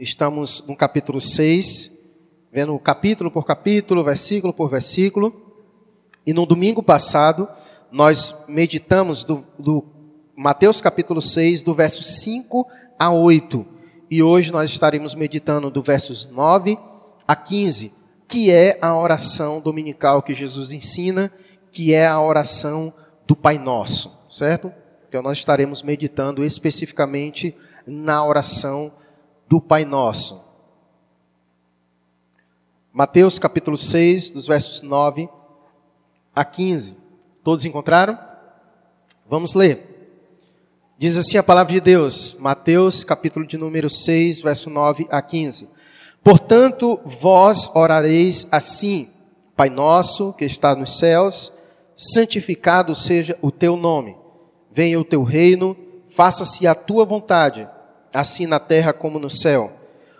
Estamos no capítulo 6, vendo capítulo por capítulo, versículo por versículo. E no domingo passado, nós meditamos do, do Mateus capítulo 6, do verso 5 a 8. E hoje nós estaremos meditando do versos 9 a 15, que é a oração dominical que Jesus ensina, que é a oração do Pai Nosso, certo? Então nós estaremos meditando especificamente na oração do Pai Nosso. Mateus capítulo 6, dos versos 9 a 15. Todos encontraram? Vamos ler. Diz assim a palavra de Deus, Mateus capítulo de número 6, verso 9 a 15. Portanto, vós orareis assim: Pai nosso que está nos céus, santificado seja o teu nome. Venha o teu reino, faça-se a tua vontade assim na terra como no céu.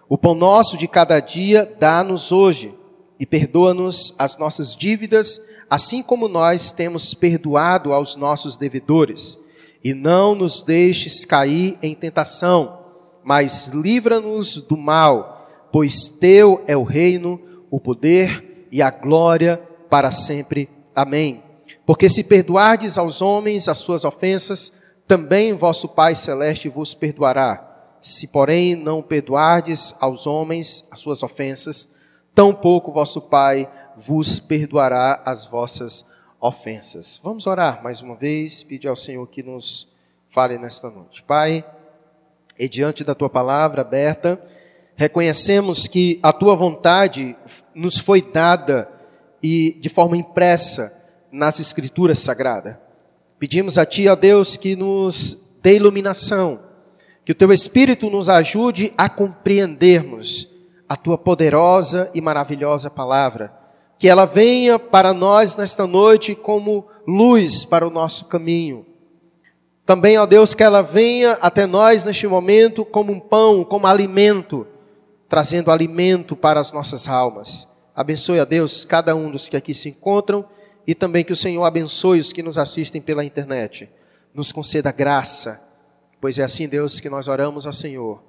O pão nosso de cada dia dá-nos hoje e perdoa-nos as nossas dívidas, assim como nós temos perdoado aos nossos devedores. E não nos deixes cair em tentação, mas livra-nos do mal, pois teu é o reino, o poder e a glória para sempre. Amém. Porque se perdoardes aos homens as suas ofensas, também vosso Pai celeste vos perdoará. Se, porém, não perdoardes aos homens as suas ofensas, tampouco vosso Pai vos perdoará as vossas ofensas. Vamos orar mais uma vez, pedir ao Senhor que nos fale nesta noite. Pai, e diante da tua palavra aberta, reconhecemos que a tua vontade nos foi dada e de forma impressa nas escrituras sagradas. Pedimos a ti, ó Deus, que nos dê iluminação que o teu Espírito nos ajude a compreendermos a tua poderosa e maravilhosa palavra. Que ela venha para nós nesta noite como luz para o nosso caminho. Também, ó Deus, que ela venha até nós neste momento como um pão, como alimento, trazendo alimento para as nossas almas. Abençoe, a Deus, cada um dos que aqui se encontram e também que o Senhor abençoe os que nos assistem pela internet. Nos conceda graça Pois é assim, Deus, que nós oramos ao Senhor,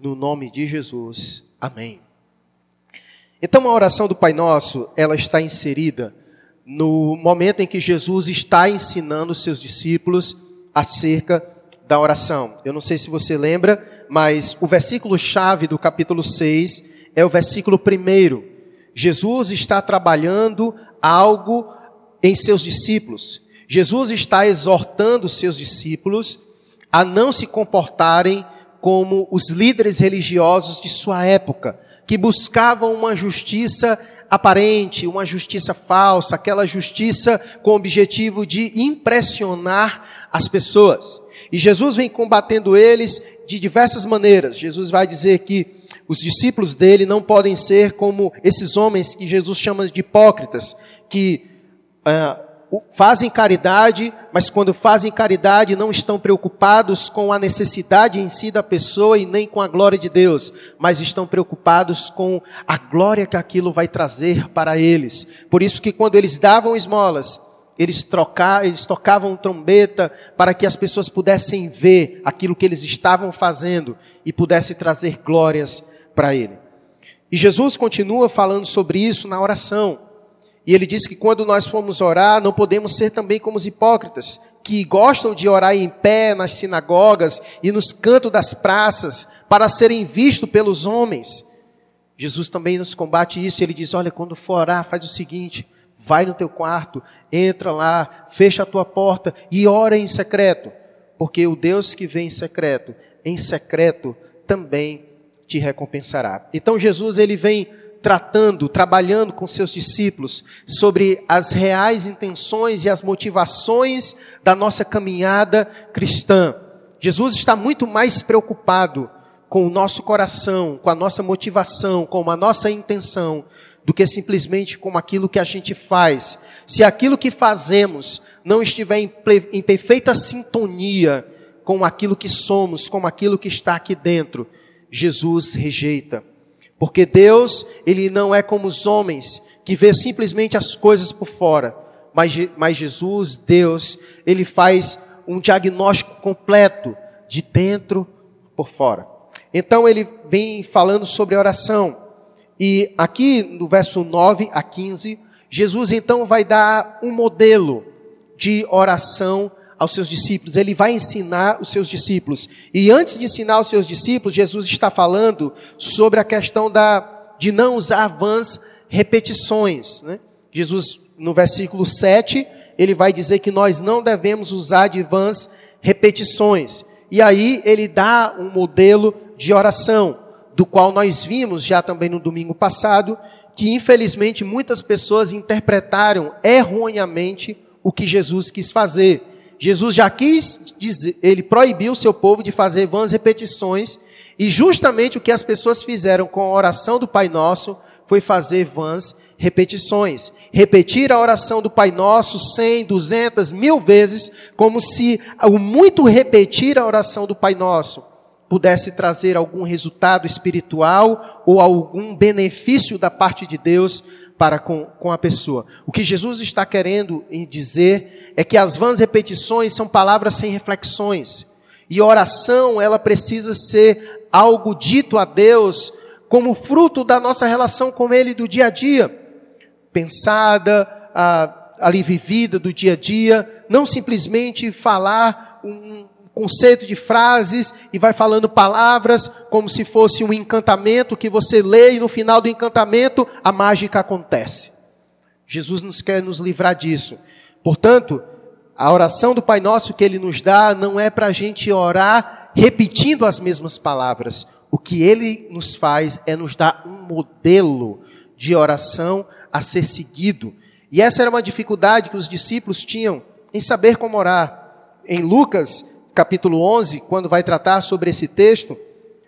no nome de Jesus. Amém. Então, a oração do Pai Nosso, ela está inserida no momento em que Jesus está ensinando os seus discípulos acerca da oração. Eu não sei se você lembra, mas o versículo chave do capítulo 6 é o versículo primeiro. Jesus está trabalhando algo em seus discípulos. Jesus está exortando os seus discípulos a não se comportarem como os líderes religiosos de sua época, que buscavam uma justiça aparente, uma justiça falsa, aquela justiça com o objetivo de impressionar as pessoas. E Jesus vem combatendo eles de diversas maneiras. Jesus vai dizer que os discípulos dele não podem ser como esses homens que Jesus chama de hipócritas, que uh, fazem caridade, mas quando fazem caridade não estão preocupados com a necessidade em si da pessoa e nem com a glória de Deus, mas estão preocupados com a glória que aquilo vai trazer para eles. Por isso que quando eles davam esmolas, eles, eles tocavam trombeta para que as pessoas pudessem ver aquilo que eles estavam fazendo e pudessem trazer glórias para ele. E Jesus continua falando sobre isso na oração. E ele diz que quando nós formos orar, não podemos ser também como os hipócritas, que gostam de orar em pé nas sinagogas e nos cantos das praças, para serem vistos pelos homens. Jesus também nos combate isso, ele diz: olha, quando for orar, faz o seguinte, vai no teu quarto, entra lá, fecha a tua porta e ora em secreto, porque o Deus que vem em secreto, em secreto também te recompensará. Então Jesus ele vem tratando, trabalhando com seus discípulos sobre as reais intenções e as motivações da nossa caminhada cristã. Jesus está muito mais preocupado com o nosso coração, com a nossa motivação, com a nossa intenção, do que simplesmente com aquilo que a gente faz. Se aquilo que fazemos não estiver em, em perfeita sintonia com aquilo que somos, com aquilo que está aqui dentro, Jesus rejeita. Porque Deus, Ele não é como os homens, que vê simplesmente as coisas por fora. Mas, mas Jesus, Deus, Ele faz um diagnóstico completo, de dentro por fora. Então ele vem falando sobre oração. E aqui no verso 9 a 15, Jesus então vai dar um modelo de oração aos seus discípulos. Ele vai ensinar os seus discípulos. E antes de ensinar os seus discípulos, Jesus está falando sobre a questão da, de não usar vãs repetições. Né? Jesus, no versículo 7, ele vai dizer que nós não devemos usar de vãs repetições. E aí ele dá um modelo de oração, do qual nós vimos já também no domingo passado, que infelizmente muitas pessoas interpretaram erroneamente o que Jesus quis fazer. Jesus já quis dizer, ele proibiu o seu povo de fazer vãs repetições, e justamente o que as pessoas fizeram com a oração do Pai Nosso foi fazer vãs repetições. Repetir a oração do Pai Nosso cem, duzentas, mil vezes, como se o muito repetir a oração do Pai Nosso pudesse trazer algum resultado espiritual ou algum benefício da parte de Deus para com, com a pessoa. O que Jesus está querendo dizer é que as vãs repetições são palavras sem reflexões. E oração, ela precisa ser algo dito a Deus como fruto da nossa relação com Ele do dia a dia. Pensada, ali vivida do dia a dia, não simplesmente falar um, conceito de frases e vai falando palavras como se fosse um encantamento que você lê e no final do encantamento a mágica acontece. Jesus nos quer nos livrar disso. Portanto, a oração do Pai Nosso que Ele nos dá não é para a gente orar repetindo as mesmas palavras. O que Ele nos faz é nos dar um modelo de oração a ser seguido. E essa era uma dificuldade que os discípulos tinham em saber como orar. Em Lucas, capítulo 11, quando vai tratar sobre esse texto,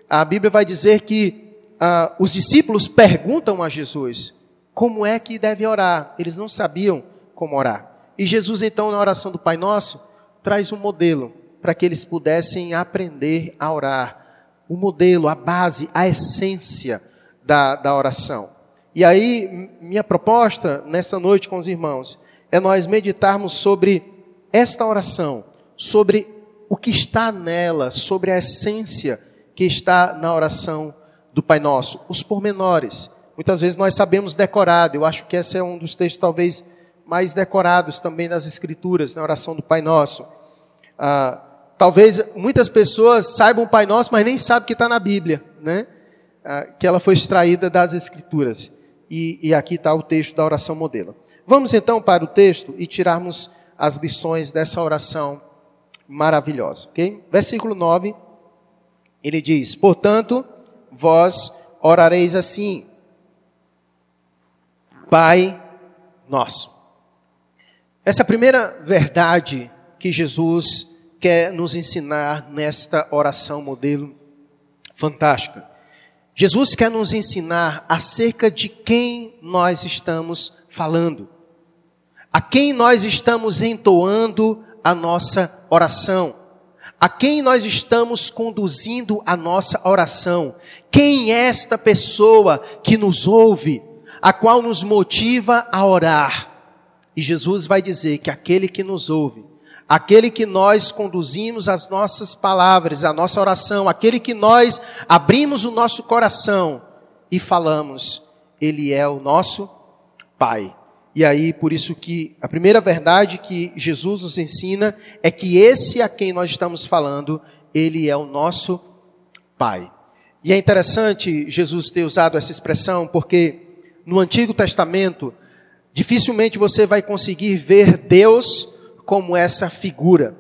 a Bíblia vai dizer que ah, os discípulos perguntam a Jesus como é que deve orar. Eles não sabiam como orar. E Jesus, então, na oração do Pai Nosso, traz um modelo para que eles pudessem aprender a orar. O modelo, a base, a essência da, da oração. E aí, minha proposta nessa noite com os irmãos é nós meditarmos sobre esta oração, sobre o que está nela, sobre a essência que está na oração do Pai Nosso, os pormenores. Muitas vezes nós sabemos decorado, eu acho que esse é um dos textos talvez mais decorados também das Escrituras, na oração do Pai Nosso. Ah, talvez muitas pessoas saibam o Pai Nosso, mas nem sabem que está na Bíblia, né? Ah, que ela foi extraída das Escrituras. E, e aqui está o texto da oração modelo. Vamos então para o texto e tirarmos as lições dessa oração maravilhosa. ok? Versículo 9, ele diz: Portanto, vós orareis assim, Pai nosso. Essa primeira verdade que Jesus quer nos ensinar nesta oração modelo fantástica. Jesus quer nos ensinar acerca de quem nós estamos falando, a quem nós estamos entoando a nossa oração? A quem nós estamos conduzindo a nossa oração? Quem é esta pessoa que nos ouve, a qual nos motiva a orar? E Jesus vai dizer que aquele que nos ouve, aquele que nós conduzimos as nossas palavras, a nossa oração, aquele que nós abrimos o nosso coração e falamos, ele é o nosso Pai. E aí, por isso que a primeira verdade que Jesus nos ensina é que esse a quem nós estamos falando, ele é o nosso Pai. E é interessante Jesus ter usado essa expressão, porque no Antigo Testamento, dificilmente você vai conseguir ver Deus como essa figura.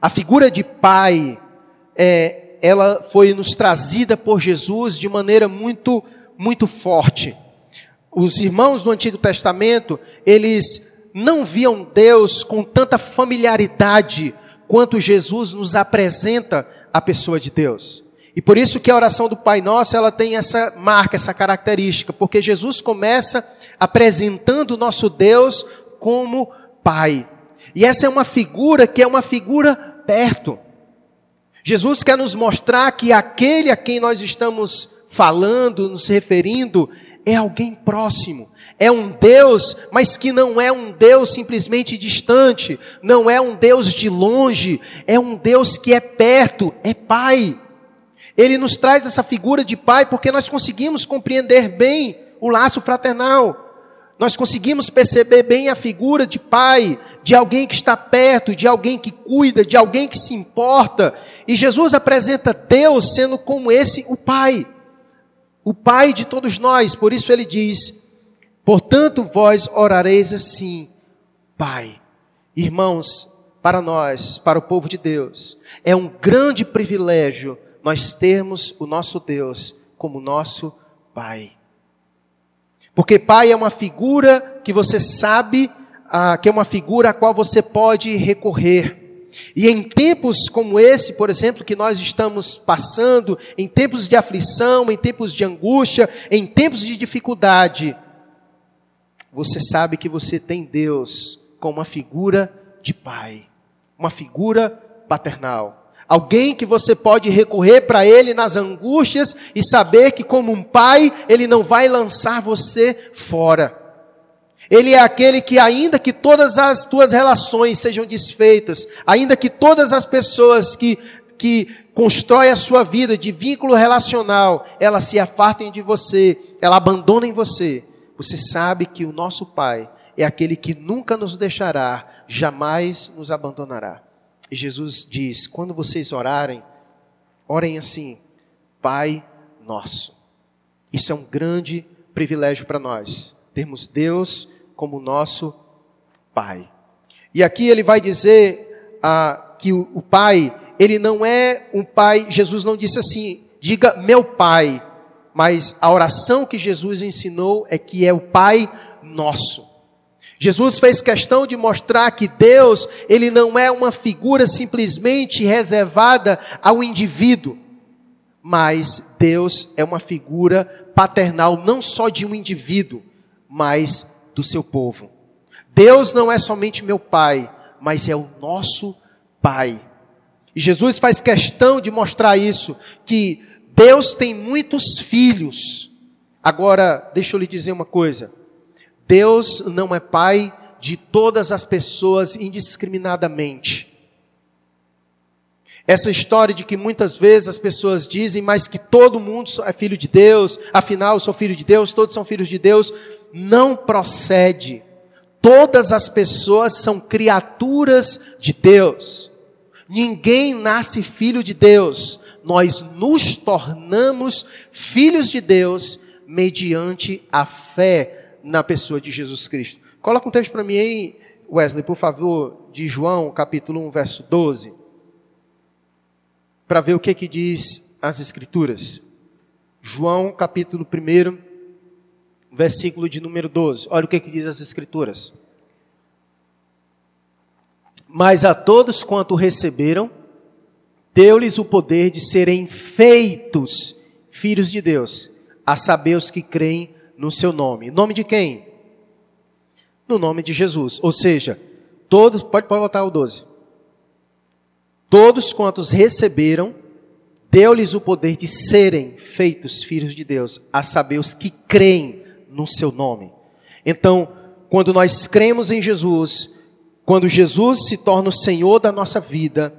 A figura de Pai, é, ela foi nos trazida por Jesus de maneira muito, muito forte os irmãos do Antigo Testamento, eles não viam Deus com tanta familiaridade quanto Jesus nos apresenta a pessoa de Deus. E por isso que a oração do Pai Nosso, ela tem essa marca, essa característica, porque Jesus começa apresentando o nosso Deus como Pai. E essa é uma figura que é uma figura perto. Jesus quer nos mostrar que aquele a quem nós estamos falando, nos referindo, é alguém próximo. É um Deus, mas que não é um Deus simplesmente distante, não é um Deus de longe, é um Deus que é perto, é Pai. Ele nos traz essa figura de pai porque nós conseguimos compreender bem o laço fraternal. Nós conseguimos perceber bem a figura de pai, de alguém que está perto, de alguém que cuida, de alguém que se importa. E Jesus apresenta Deus sendo como esse o pai. O pai de todos nós. Por isso ele diz: Portanto, vós orareis assim, Pai. Irmãos, para nós, para o povo de Deus, é um grande privilégio nós termos o nosso Deus como nosso Pai. Porque Pai é uma figura que você sabe, ah, que é uma figura a qual você pode recorrer. E em tempos como esse, por exemplo, que nós estamos passando, em tempos de aflição, em tempos de angústia, em tempos de dificuldade, você sabe que você tem Deus como uma figura de pai, uma figura paternal. Alguém que você pode recorrer para ele nas angústias e saber que, como um pai, ele não vai lançar você fora. Ele é aquele que, ainda que todas as tuas relações sejam desfeitas, ainda que todas as pessoas que, que constroem a sua vida de vínculo relacional, elas se afastem de você, elas abandonem você, você sabe que o nosso Pai é aquele que nunca nos deixará, jamais nos abandonará. E Jesus diz: quando vocês orarem, orem assim, Pai nosso. Isso é um grande privilégio para nós, termos Deus como nosso Pai. E aqui ele vai dizer ah, que o, o Pai, ele não é um Pai, Jesus não disse assim, diga meu Pai, mas a oração que Jesus ensinou é que é o Pai nosso. Jesus fez questão de mostrar que Deus, ele não é uma figura simplesmente reservada ao indivíduo, mas Deus é uma figura paternal não só de um indivíduo, mas do seu povo. Deus não é somente meu pai, mas é o nosso pai. E Jesus faz questão de mostrar isso, que Deus tem muitos filhos. Agora, deixa eu lhe dizer uma coisa. Deus não é pai de todas as pessoas indiscriminadamente. Essa história de que muitas vezes as pessoas dizem, mas que todo mundo é filho de Deus, afinal eu sou filho de Deus, todos são filhos de Deus, não procede. Todas as pessoas são criaturas de Deus. Ninguém nasce filho de Deus. Nós nos tornamos filhos de Deus mediante a fé na pessoa de Jesus Cristo. Coloca um texto para mim aí, Wesley, por favor, de João, capítulo 1, verso 12. Para ver o que que diz as escrituras. João, capítulo 1, versículo de número 12. Olha o que que diz as escrituras. Mas a todos quanto receberam, deu-lhes o poder de serem feitos filhos de Deus, a saber os que creem no seu nome. Nome de quem? No nome de Jesus. Ou seja, todos, pode, pode botar o 12. Todos quantos receberam, deu-lhes o poder de serem feitos filhos de Deus, a saber, os que creem no seu nome. Então, quando nós cremos em Jesus, quando Jesus se torna o Senhor da nossa vida,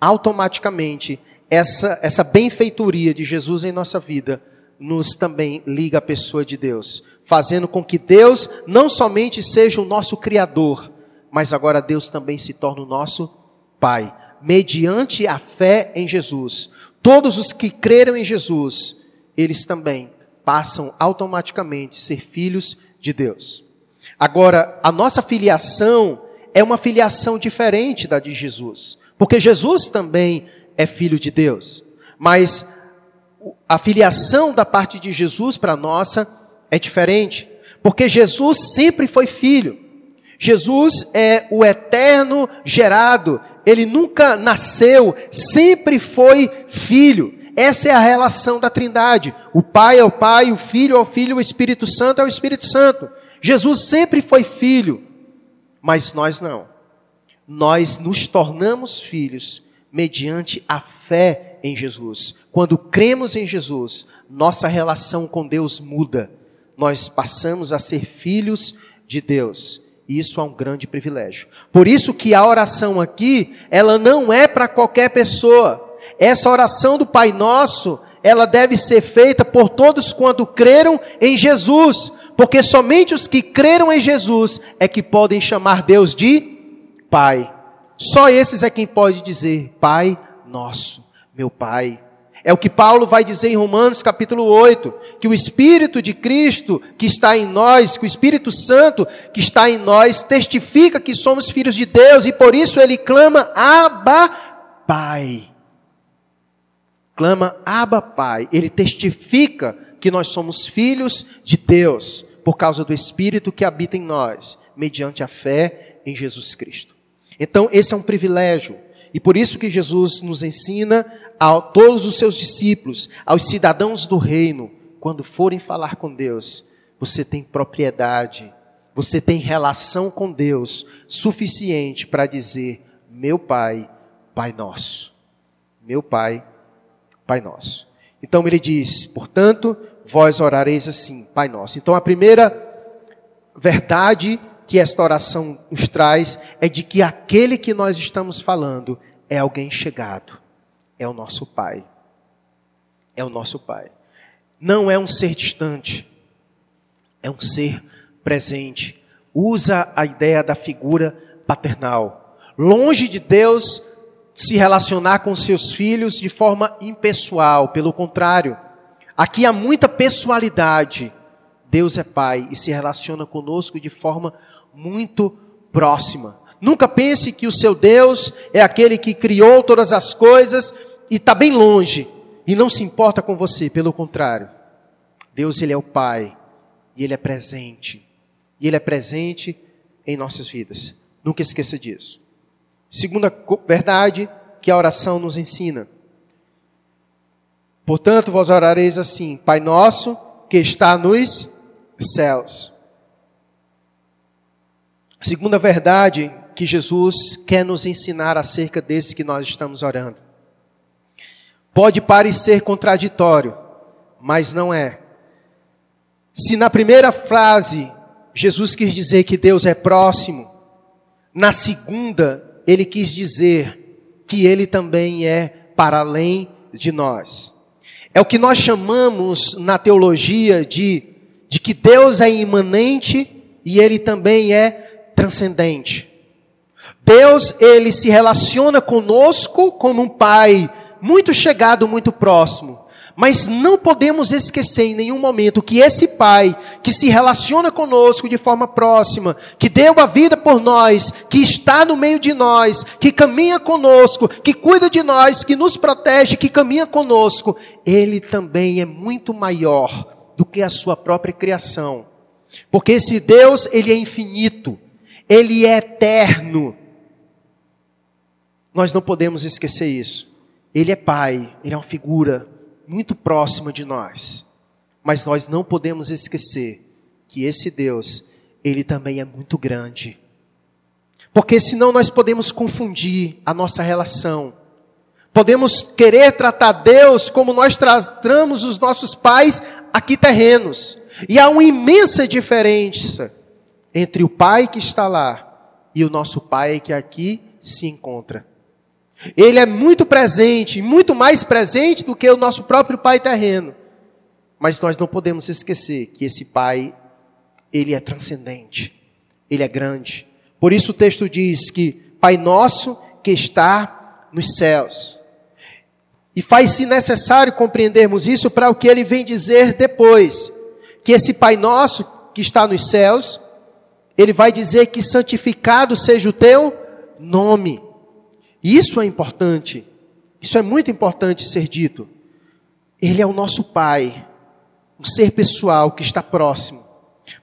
automaticamente essa, essa benfeitoria de Jesus em nossa vida nos também liga à pessoa de Deus, fazendo com que Deus não somente seja o nosso Criador, mas agora Deus também se torne o nosso Pai, mediante a fé em Jesus. Todos os que creram em Jesus, eles também passam automaticamente a ser filhos de Deus. Agora, a nossa filiação é uma filiação diferente da de Jesus, porque Jesus também é filho de Deus, mas a filiação da parte de Jesus para a nossa é diferente, porque Jesus sempre foi filho. Jesus é o eterno gerado, ele nunca nasceu, sempre foi filho. Essa é a relação da Trindade. O Pai é o Pai, o Filho é o Filho, o Espírito Santo é o Espírito Santo. Jesus sempre foi filho, mas nós não. Nós nos tornamos filhos mediante a fé em Jesus. Quando cremos em Jesus, nossa relação com Deus muda. Nós passamos a ser filhos de Deus. E isso é um grande privilégio. Por isso que a oração aqui, ela não é para qualquer pessoa. Essa oração do Pai Nosso, ela deve ser feita por todos quando creram em Jesus, porque somente os que creram em Jesus é que podem chamar Deus de Pai. Só esses é quem pode dizer Pai Nosso, meu Pai. É o que Paulo vai dizer em Romanos capítulo 8, que o Espírito de Cristo que está em nós, que o Espírito Santo que está em nós, testifica que somos filhos de Deus e por isso ele clama Abba Pai. Clama Abba Pai. Ele testifica que nós somos filhos de Deus por causa do Espírito que habita em nós, mediante a fé em Jesus Cristo. Então, esse é um privilégio. E por isso que Jesus nos ensina a todos os seus discípulos, aos cidadãos do reino, quando forem falar com Deus, você tem propriedade, você tem relação com Deus suficiente para dizer: Meu Pai, Pai Nosso. Meu Pai, Pai Nosso. Então ele diz: Portanto, vós orareis assim, Pai Nosso. Então a primeira verdade que esta oração nos traz é de que aquele que nós estamos falando é alguém chegado é o nosso Pai. É o nosso Pai. Não é um ser distante, é um ser presente. Usa a ideia da figura paternal. Longe de Deus se relacionar com seus filhos de forma impessoal, pelo contrário, aqui há muita pessoalidade. Deus é Pai e se relaciona conosco de forma muito próxima. Nunca pense que o seu Deus é aquele que criou todas as coisas e está bem longe e não se importa com você, pelo contrário. Deus, Ele é o Pai e Ele é presente. E Ele é presente em nossas vidas. Nunca esqueça disso. Segunda verdade que a oração nos ensina. Portanto, vós orareis assim: Pai nosso que está nos céus. Segunda verdade que Jesus quer nos ensinar acerca desse que nós estamos orando. Pode parecer contraditório, mas não é. Se na primeira frase Jesus quis dizer que Deus é próximo, na segunda ele quis dizer que ele também é para além de nós. É o que nós chamamos na teologia de, de que Deus é imanente e ele também é transcendente. Deus, ele se relaciona conosco como um pai muito chegado, muito próximo. Mas não podemos esquecer em nenhum momento que esse Pai, que se relaciona conosco de forma próxima, que deu a vida por nós, que está no meio de nós, que caminha conosco, que cuida de nós, que nos protege, que caminha conosco, Ele também é muito maior do que a sua própria criação. Porque esse Deus, Ele é infinito, Ele é eterno. Nós não podemos esquecer isso. Ele é pai, ele é uma figura muito próxima de nós. Mas nós não podemos esquecer que esse Deus, ele também é muito grande. Porque senão nós podemos confundir a nossa relação. Podemos querer tratar Deus como nós tratamos os nossos pais aqui terrenos. E há uma imensa diferença entre o pai que está lá e o nosso pai que aqui se encontra. Ele é muito presente, muito mais presente do que o nosso próprio Pai terreno. Mas nós não podemos esquecer que esse Pai, ele é transcendente, ele é grande. Por isso o texto diz que Pai nosso que está nos céus. E faz-se necessário compreendermos isso para o que ele vem dizer depois, que esse Pai nosso que está nos céus, ele vai dizer que santificado seja o teu nome. Isso é importante. Isso é muito importante ser dito. Ele é o nosso Pai, um ser pessoal que está próximo.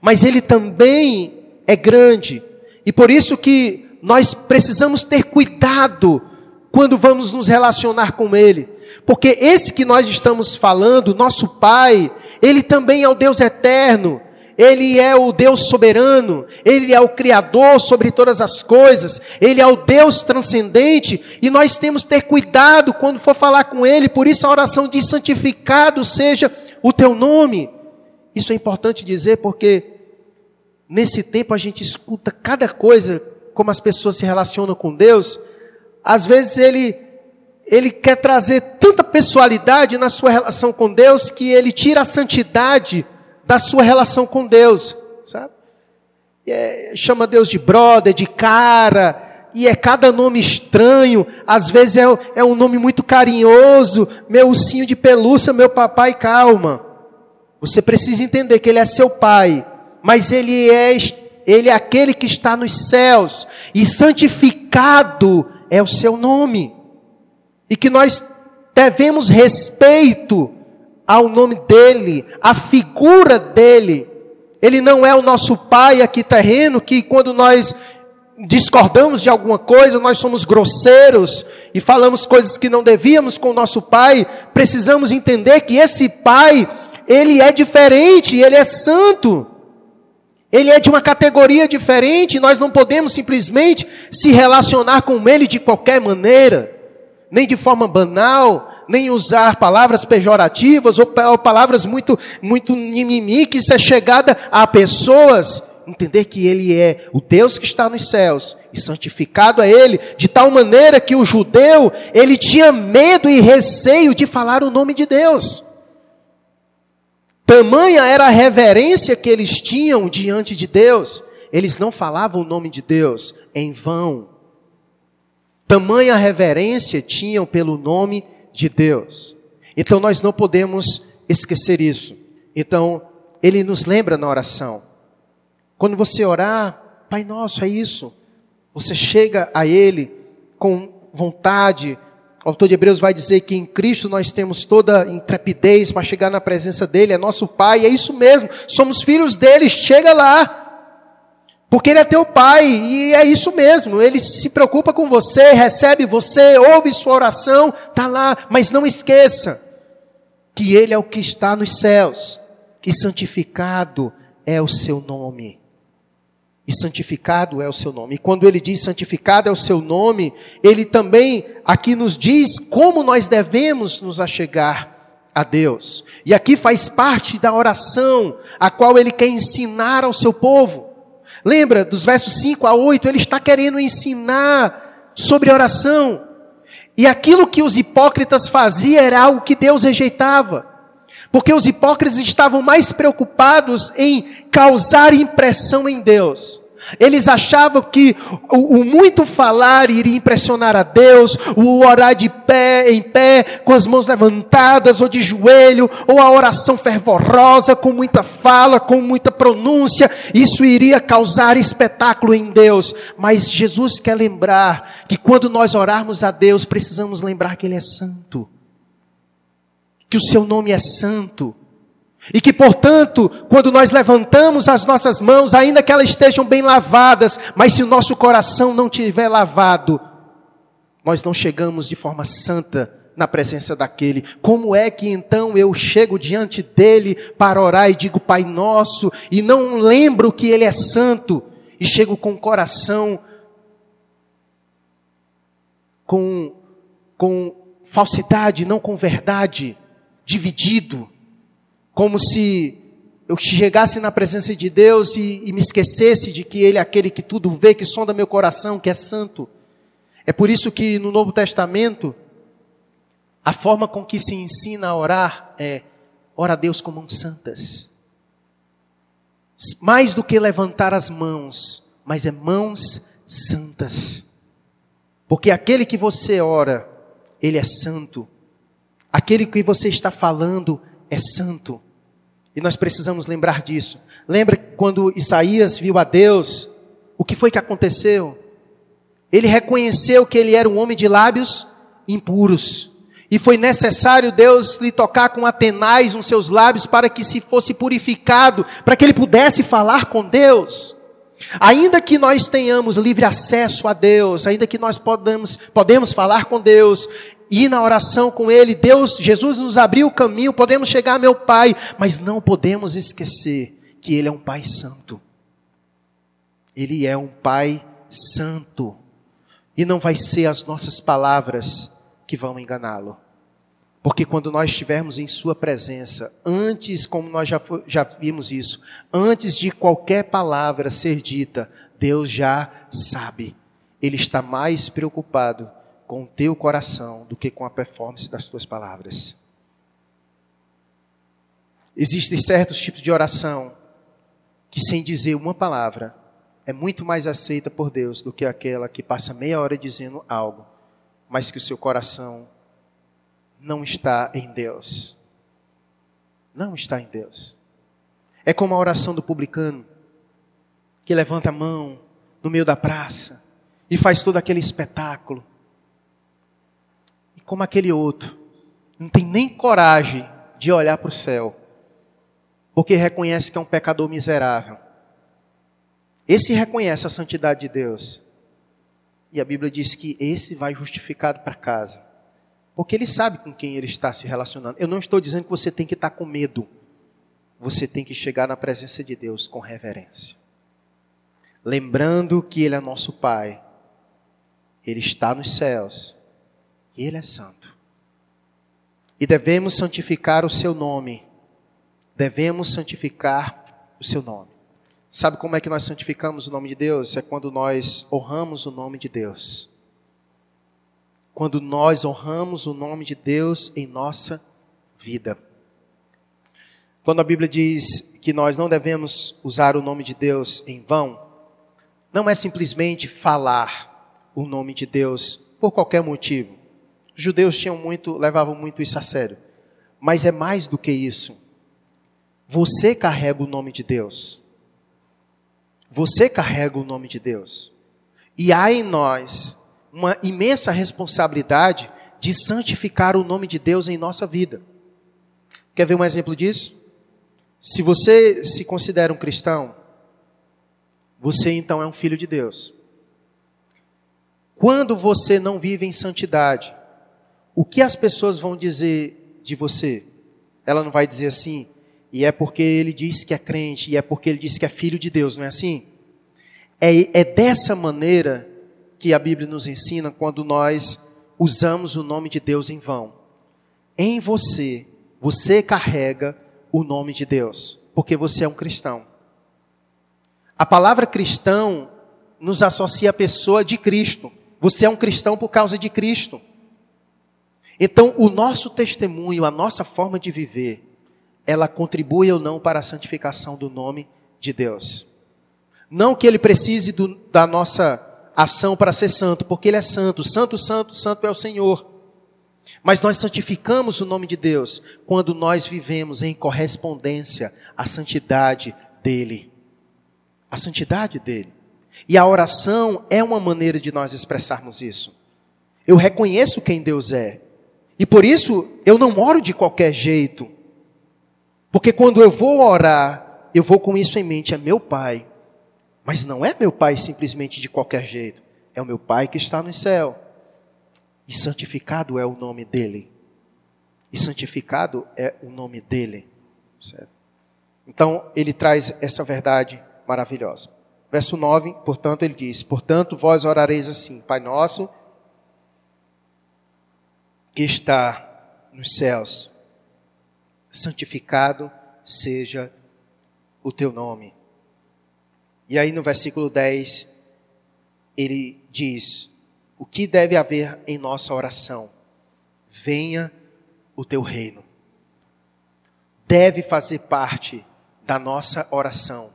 Mas ele também é grande. E por isso que nós precisamos ter cuidado quando vamos nos relacionar com ele. Porque esse que nós estamos falando, nosso Pai, ele também é o Deus eterno. Ele é o Deus soberano, Ele é o Criador sobre todas as coisas, Ele é o Deus transcendente, e nós temos que ter cuidado quando for falar com Ele, por isso a oração diz: santificado seja o teu nome. Isso é importante dizer porque nesse tempo a gente escuta cada coisa, como as pessoas se relacionam com Deus, às vezes ele ele quer trazer tanta pessoalidade na sua relação com Deus que ele tira a santidade da sua relação com Deus, sabe? É, chama Deus de brother, de cara, e é cada nome estranho, às vezes é, é um nome muito carinhoso, meu ursinho de pelúcia, meu papai, calma. Você precisa entender que ele é seu pai, mas ele é, ele é aquele que está nos céus, e santificado é o seu nome e que nós devemos respeito ao nome dele, à figura dele. Ele não é o nosso pai aqui terreno que quando nós discordamos de alguma coisa, nós somos grosseiros e falamos coisas que não devíamos com o nosso pai, precisamos entender que esse pai, ele é diferente, ele é santo. Ele é de uma categoria diferente, nós não podemos simplesmente se relacionar com ele de qualquer maneira nem de forma banal, nem usar palavras pejorativas ou, palavras muito, muito mimimi, que isso é chegada a pessoas. Entender que Ele é o Deus que está nos céus e santificado a Ele, de tal maneira que o judeu, ele tinha medo e receio de falar o nome de Deus. Tamanha era a reverência que eles tinham diante de Deus, eles não falavam o nome de Deus em vão. Tamanha reverência tinham pelo nome de Deus. Então nós não podemos esquecer isso. Então, ele nos lembra na oração. Quando você orar, Pai Nosso, é isso. Você chega a Ele com vontade. O autor de Hebreus vai dizer que em Cristo nós temos toda intrepidez para chegar na presença dEle, é nosso Pai, é isso mesmo. Somos filhos dEle, chega lá. Porque Ele é teu Pai, e é isso mesmo, Ele se preocupa com você, recebe você, ouve sua oração, está lá, mas não esqueça que Ele é o que está nos céus, que santificado é o seu nome. E santificado é o seu nome. E quando ele diz santificado é o seu nome, ele também aqui nos diz como nós devemos nos achegar a Deus. E aqui faz parte da oração a qual ele quer ensinar ao seu povo. Lembra dos versos 5 a 8? Ele está querendo ensinar sobre oração. E aquilo que os hipócritas faziam era algo que Deus rejeitava. Porque os hipócritas estavam mais preocupados em causar impressão em Deus eles achavam que o, o, muito falar iria impressionar a Deus, o orar de pé, em pé, com as mãos levantadas ou de joelho, ou a oração fervorosa, com muita fala, com muita pronúncia, isso iria causar espetáculo em Deus. Mas Jesus quer lembrar que quando nós orarmos a Deus, precisamos lembrar que Ele é santo, que o Seu nome é santo e que, portanto, quando nós levantamos as nossas mãos, ainda que elas estejam bem lavadas, mas se o nosso coração não tiver lavado, nós não chegamos de forma santa na presença daquele. Como é que então eu chego diante dele para orar e digo Pai Nosso e não lembro que ele é santo e chego com o coração com com falsidade, não com verdade, dividido? Como se eu chegasse na presença de Deus e, e, me esquecesse de que Ele é aquele que tudo vê, que sonda meu coração, que é santo. É por isso que no Novo Testamento, a forma com que se ensina a orar é ora a Deus com mãos santas. Mais do que levantar as mãos, mas é mãos santas. Porque aquele que você ora, ele é santo. Aquele que você está falando é santo. E nós precisamos lembrar disso. Lembra quando Isaías viu a Deus, o que foi que aconteceu? Ele reconheceu que ele era um homem de lábios impuros. E foi necessário Deus lhe tocar com atenais nos seus lábios para que se fosse purificado, para que ele pudesse falar com Deus. Ainda que nós tenhamos livre acesso a Deus, ainda que nós podemos, podemos falar com Deus, ir na oração com Ele, Deus, Jesus nos abriu o caminho, podemos chegar a meu Pai, mas não podemos esquecer que Ele é um Pai Santo. Ele é um Pai Santo. E não vai ser as nossas palavras que vão enganá-lo. Porque quando nós estivermos em Sua presença, antes, como nós já, já vimos isso, antes de qualquer palavra ser dita, Deus já sabe. Ele está mais preocupado com o teu coração do que com a performance das tuas palavras. Existem certos tipos de oração que, sem dizer uma palavra, é muito mais aceita por Deus do que aquela que passa meia hora dizendo algo, mas que o seu coração não está em Deus. Não está em Deus. É como a oração do publicano, que levanta a mão no meio da praça e faz todo aquele espetáculo. Como aquele outro, não tem nem coragem de olhar para o céu porque reconhece que é um pecador miserável. Esse reconhece a santidade de Deus. E a Bíblia diz que esse vai justificado para casa. Porque ele sabe com quem ele está se relacionando. Eu não estou dizendo que você tem que estar com medo. Você tem que chegar na presença de Deus com reverência. Lembrando que Ele é nosso Pai. Ele está nos céus. Ele é santo. E devemos santificar o seu nome devemos santificar o seu nome. Sabe como é que nós santificamos o nome de Deus? É quando nós honramos o nome de Deus. Quando nós honramos o nome de Deus em nossa vida. Quando a Bíblia diz que nós não devemos usar o nome de Deus em vão, não é simplesmente falar o nome de Deus por qualquer motivo. Os judeus tinham muito, levavam muito isso a sério. Mas é mais do que isso. Você carrega o nome de Deus. Você carrega o nome de Deus. E há em nós uma imensa responsabilidade de santificar o nome de Deus em nossa vida. Quer ver um exemplo disso? Se você se considera um cristão, você então é um filho de Deus. Quando você não vive em santidade, o que as pessoas vão dizer de você? Ela não vai dizer assim, e é porque ele diz que é crente, e é porque ele diz que é filho de Deus, não é assim? É, é dessa maneira que a Bíblia nos ensina quando nós usamos o nome de Deus em vão. Em você, você carrega o nome de Deus, porque você é um cristão. A palavra cristão nos associa à pessoa de Cristo. Você é um cristão por causa de Cristo. Então, o nosso testemunho, a nossa forma de viver, ela contribui ou não para a santificação do nome de Deus. Não que ele precise do, da nossa ação para ser santo, porque ele é santo, santo, santo, santo é o Senhor. Mas nós santificamos o nome de Deus quando nós vivemos em correspondência à santidade dele. A santidade dele. E a oração é uma maneira de nós expressarmos isso. Eu reconheço quem Deus é. E por isso eu não oro de qualquer jeito. Porque quando eu vou orar, eu vou com isso em mente, é meu Pai. Mas não é meu Pai simplesmente de qualquer jeito. É o meu Pai que está no céu. E santificado é o nome dele. E santificado é o nome dele. Certo? Então, ele traz essa verdade maravilhosa. Verso 9, portanto, ele diz: Portanto, vós orareis assim, Pai nosso, que está nos céus, santificado seja o teu nome. E aí no versículo 10, ele diz: O que deve haver em nossa oração? Venha o teu reino. Deve fazer parte da nossa oração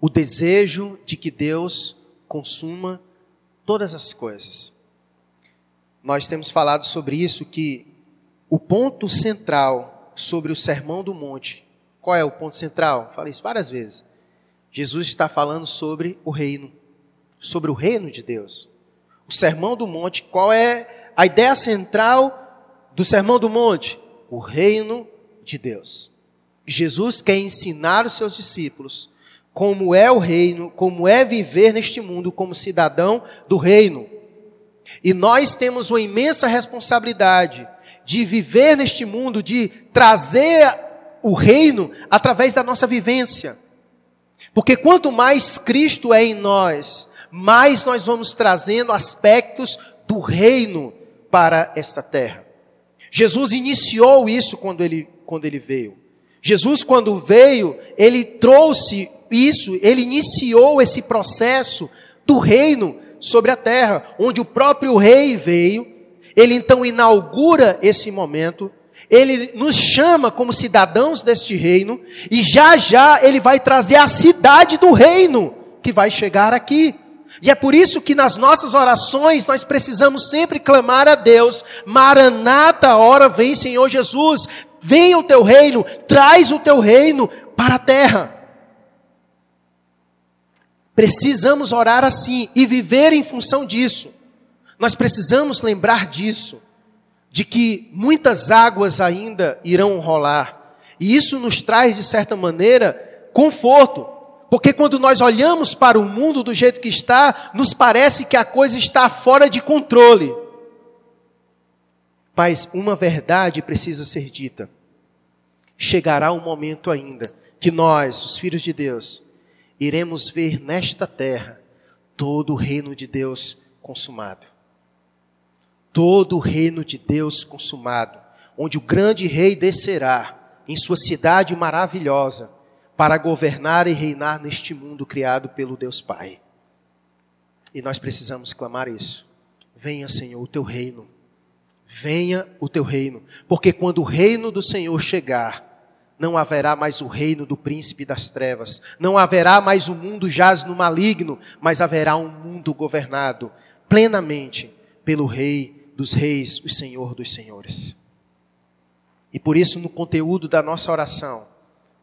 o desejo de que Deus consuma todas as coisas. Nós temos falado sobre isso que o ponto central sobre o Sermão do Monte. Qual é o ponto central? Falei isso várias vezes. Jesus está falando sobre o reino, sobre o reino de Deus. O Sermão do Monte, qual é a ideia central do Sermão do Monte? O reino de Deus. Jesus quer ensinar os seus discípulos como é o reino, como é viver neste mundo como cidadão do reino. E nós temos uma imensa responsabilidade de viver neste mundo, de trazer o reino através da nossa vivência. Porque quanto mais Cristo é em nós, mais nós vamos trazendo aspectos do reino para esta terra. Jesus iniciou isso quando ele, quando ele veio. Jesus, quando veio, ele trouxe isso, ele iniciou esse processo do reino sobre a terra, onde o próprio rei veio, ele então inaugura esse momento, ele nos chama como cidadãos deste reino, e já já ele vai trazer a cidade do reino, que vai chegar aqui. E é por isso que nas nossas orações nós precisamos sempre clamar a Deus: Maranata, hora vem, Senhor Jesus, venha o teu reino, traz o teu reino para a terra. Precisamos orar assim e viver em função disso. Nós precisamos lembrar disso, de que muitas águas ainda irão rolar. E isso nos traz, de certa maneira, conforto. Porque quando nós olhamos para o mundo do jeito que está, nos parece que a coisa está fora de controle. Mas uma verdade precisa ser dita. Chegará um momento ainda que nós, os filhos de Deus, iremos ver nesta terra todo o reino de Deus consumado. Todo o reino de Deus consumado, onde o grande rei descerá em sua cidade maravilhosa para governar e reinar neste mundo criado pelo Deus Pai. E nós precisamos clamar isso. Venha, Senhor, o teu reino. Venha o teu reino. Porque quando o reino do Senhor chegar, não haverá mais o reino do príncipe das trevas. Não haverá mais o um mundo jaz no maligno, mas haverá um mundo governado plenamente pelo Rei dos Reis, o Senhor dos Senhores. E por isso, no conteúdo da nossa oração,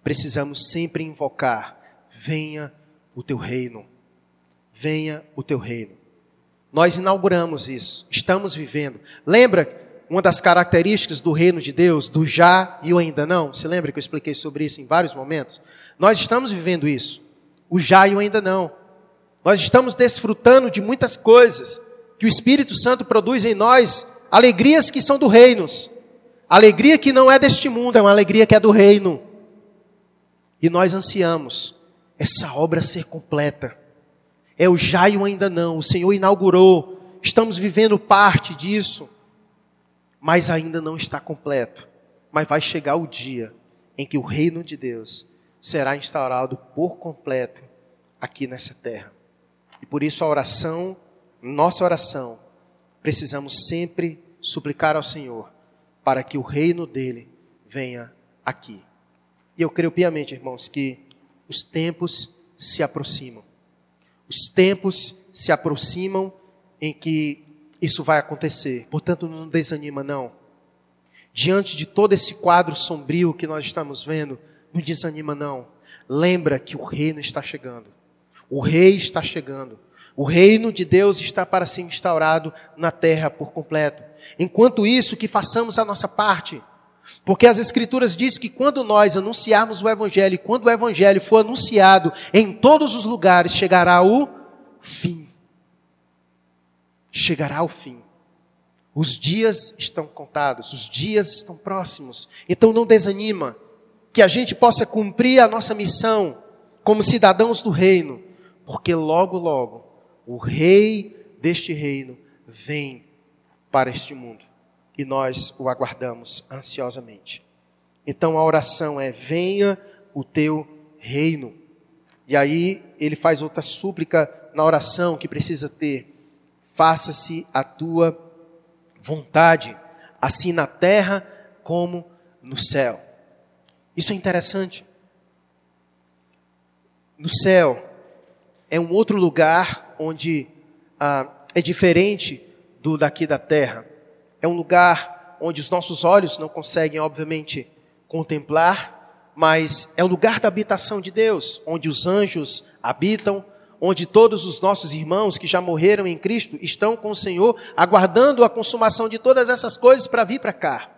precisamos sempre invocar: venha o teu reino, venha o teu reino. Nós inauguramos isso, estamos vivendo. Lembra uma das características do reino de Deus, do já e o ainda não? Você lembra que eu expliquei sobre isso em vários momentos? Nós estamos vivendo isso, o já e o ainda não. Nós estamos desfrutando de muitas coisas que o Espírito Santo produz em nós, alegrias que são do reino. Alegria que não é deste mundo, é uma alegria que é do reino. E nós ansiamos essa obra ser completa. É o já e o ainda não. O Senhor inaugurou. Estamos vivendo parte disso. Mas ainda não está completo. Mas vai chegar o dia em que o reino de Deus será instaurado por completo aqui nessa terra. E por isso a oração, nossa oração, precisamos sempre suplicar ao Senhor para que o reino dele venha aqui. E eu creio piamente, irmãos, que os tempos se aproximam. Os tempos se aproximam em que isso vai acontecer. Portanto, não desanima, não. Diante de todo esse quadro sombrio que nós estamos vendo, não desanima, não. Lembra que o reino está chegando. O rei está chegando. O reino de Deus está para ser instaurado na terra por completo. Enquanto isso, que façamos a nossa parte porque as Escrituras dizem que quando nós anunciarmos o Evangelho, quando o Evangelho for anunciado em todos os lugares, chegará o fim. Chegará o fim. Os dias estão contados, os dias estão próximos. Então não desanima que a gente possa cumprir a nossa missão como cidadãos do reino, porque logo, logo, o rei deste reino vem para este mundo e nós o aguardamos ansiosamente. Então a oração é: venha o teu reino. E aí ele faz outra súplica na oração que precisa ter: faça-se a tua vontade, assim na terra como no céu. Isso é interessante. No céu é um outro lugar onde ah, é diferente do daqui da terra. É um lugar onde os nossos olhos não conseguem, obviamente, contemplar, mas é o lugar da habitação de Deus, onde os anjos habitam, onde todos os nossos irmãos que já morreram em Cristo estão com o Senhor, aguardando a consumação de todas essas coisas para vir para cá.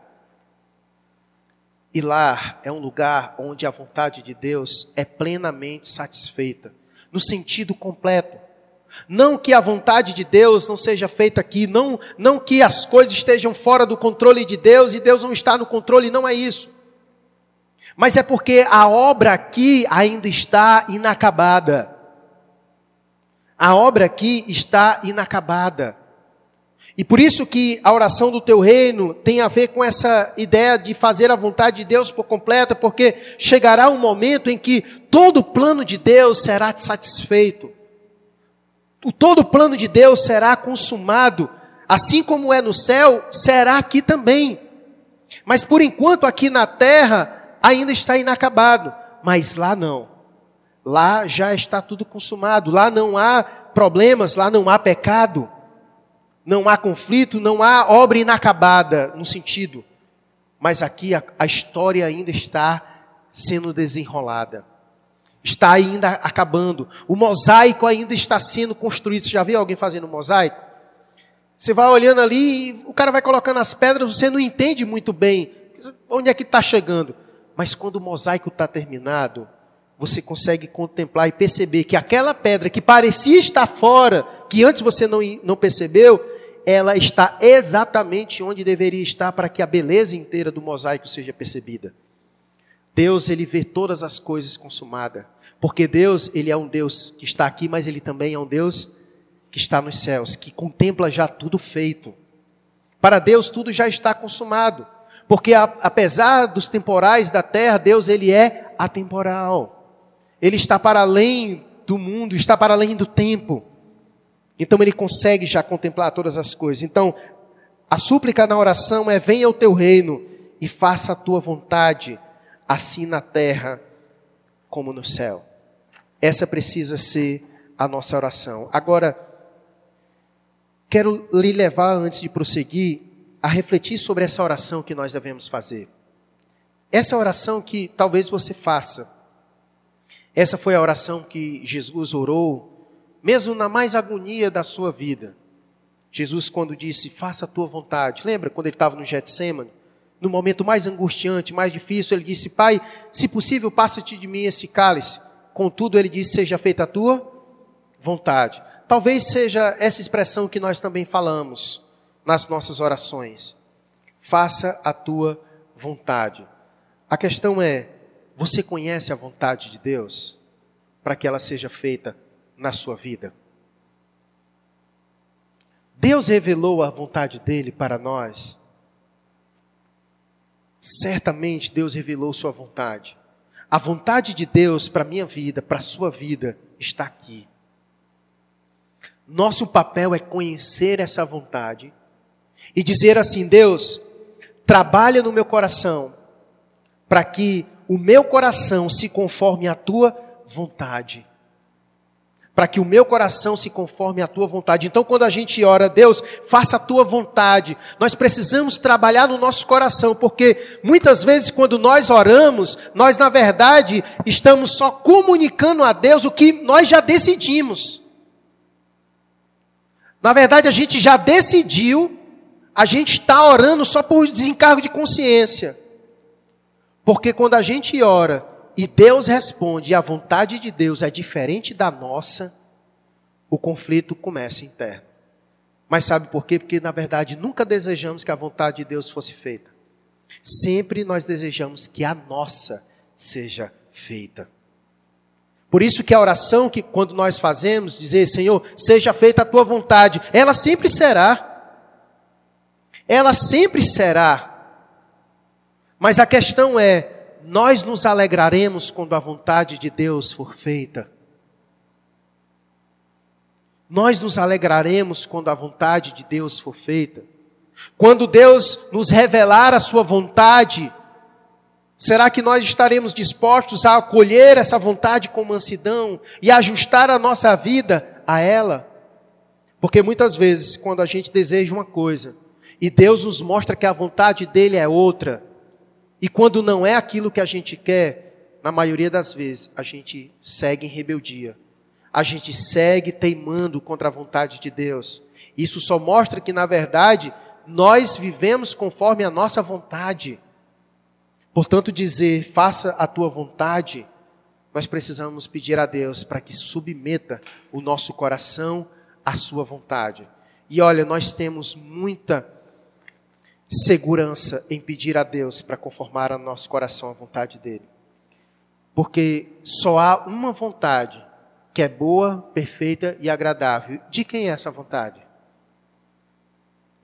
E lá é um lugar onde a vontade de Deus é plenamente satisfeita, no sentido completo. Não que a vontade de Deus não seja feita aqui, não, não que as coisas estejam fora do controle de Deus e Deus não está no controle, não é isso. Mas é porque a obra aqui ainda está inacabada. A obra aqui está inacabada. E por isso que a oração do teu reino tem a ver com essa ideia de fazer a vontade de Deus por completa, porque chegará um momento em que todo o plano de Deus será satisfeito. o todo o plano de Deus será consumado, assim como é no céu, será aqui também. Mas por enquanto aqui na terra ainda está inacabado, mas lá não. Lá já está tudo consumado, lá não há problemas, lá não há pecado, não há conflito, não há obra inacabada no sentido. Mas aqui a, a história ainda está sendo desenrolada está ainda acabando. O mosaico ainda está sendo construído. Você já viu alguém fazendo mosaico? Você vai olhando ali, o cara vai colocando as pedras, você não entende muito bem onde é que está chegando. Mas quando o mosaico está terminado, você consegue contemplar e perceber que aquela pedra que parecia estar fora, que antes você não, não percebeu, ela está exatamente onde deveria estar para que a beleza inteira do mosaico seja percebida. Deus, ele vê todas as coisas consumadas. Porque Deus, ele é um Deus que está aqui, mas ele também é um Deus que está nos céus, que contempla já tudo feito. Para Deus tudo já está consumado. Porque apesar dos temporais da terra, Deus ele é atemporal. Ele está para além do mundo, está para além do tempo. Então ele consegue já contemplar todas as coisas. Então, a súplica na oração é: venha o teu reino e faça a tua vontade, assim na terra como no céu. Essa precisa ser a nossa oração. Agora, quero lhe levar, antes de prosseguir, a refletir sobre essa oração que nós devemos fazer. Essa oração que talvez você faça. Essa foi a oração que Jesus orou, mesmo na mais agonia da sua vida. Jesus, quando disse, faça a tua vontade. Lembra quando ele estava no Getsemane? no momento mais angustiante, mais difícil, ele disse: Pai, se possível, passa-te de mim esse cálice. Contudo, ele disse: Seja feita a tua vontade. Talvez seja essa expressão que nós também falamos nas nossas orações. Faça a tua vontade. A questão é: você conhece a vontade de Deus para que ela seja feita na sua vida? Deus revelou a vontade dele para nós certamente Deus revelou sua vontade. A vontade de Deus para minha vida, para sua vida, está aqui. Nosso papel é conhecer essa vontade e dizer assim: Deus, trabalha no meu coração, para que o meu coração se conforme à tua vontade para que o meu coração se conforme à tua vontade. Então, quando a gente ora, Deus, faça a tua vontade, nós precisamos trabalhar no nosso coração, porque muitas vezes, quando nós oramos, nós, na verdade, estamos só comunicando a Deus o que nós já decidimos. Na verdade, a gente já decidiu, a gente está orando só por desencargo de consciência. Porque quando a gente ora e Deus responde, e a vontade de Deus é diferente da nossa, o conflito começa interno. Mas sabe por quê? Porque na verdade nunca desejamos que a vontade de Deus fosse feita. Sempre nós desejamos que a nossa seja feita. Por isso que a oração que quando nós fazemos, dizer, Senhor, seja feita a tua vontade, ela sempre será. Ela sempre será. Mas a questão é, nós nos alegraremos quando a vontade de Deus for feita. Nós nos alegraremos quando a vontade de Deus for feita. Quando Deus nos revelar a sua vontade, será que nós estaremos dispostos a acolher essa vontade com mansidão e ajustar a nossa vida a ela? Porque muitas vezes, quando a gente deseja uma coisa e Deus nos mostra que a vontade dele é outra, e quando não é aquilo que a gente quer, na maioria das vezes, a gente segue em rebeldia. A gente segue teimando contra a vontade de Deus. Isso só mostra que, na verdade, nós vivemos conforme a nossa vontade. Portanto, dizer, faça a tua vontade, nós precisamos pedir a Deus para que submeta o nosso coração à sua vontade. E olha, nós temos muita segurança em pedir a Deus para conformar o nosso coração à vontade dele. Porque só há uma vontade que é boa, perfeita e agradável. De quem é essa vontade?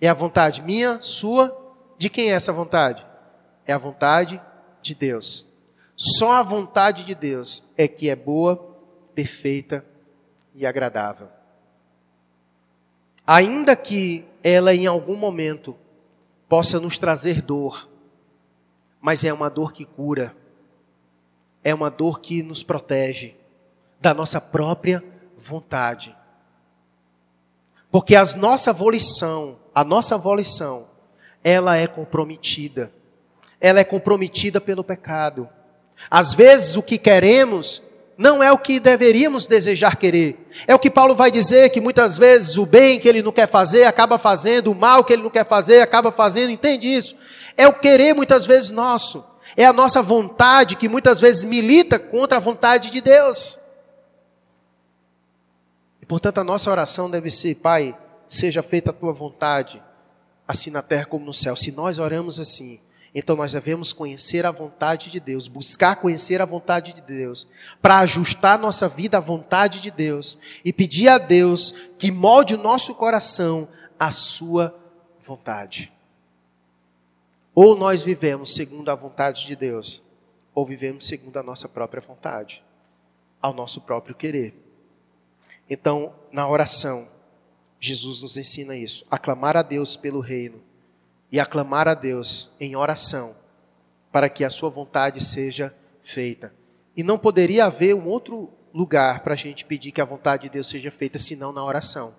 É a vontade minha, sua? De quem é essa vontade? É a vontade de Deus. Só a vontade de Deus é que é boa, perfeita e agradável. ainda que ela em algum momento possa nos trazer dor, mas é uma dor que cura, é uma dor que nos protege da nossa própria vontade. Porque a nossa volição, a nossa volição, ela é comprometida. Ela é comprometida pelo pecado. Às vezes o que queremos não é o que deveríamos desejar querer. É o que Paulo vai dizer que muitas vezes o bem que ele não quer fazer acaba fazendo, o mal que ele não quer fazer acaba fazendo, entende isso? É o querer muitas vezes nosso. É a nossa vontade que muitas vezes milita contra a vontade de Deus. E portanto a nossa oração deve ser, Pai, seja feita a tua vontade, assim na terra como no céu. Se nós oramos assim, então nós devemos conhecer a vontade de Deus, buscar conhecer a vontade de Deus, para ajustar nossa vida à vontade de Deus e pedir a Deus que molde o nosso coração à sua vontade. Ou nós vivemos segundo a vontade de Deus, ou vivemos segundo a nossa própria vontade, ao nosso próprio querer. Então, na oração, Jesus nos ensina isso: aclamar a Deus pelo reino e aclamar a Deus em oração para que a sua vontade seja feita. E não poderia haver um outro lugar para a gente pedir que a vontade de Deus seja feita senão na oração.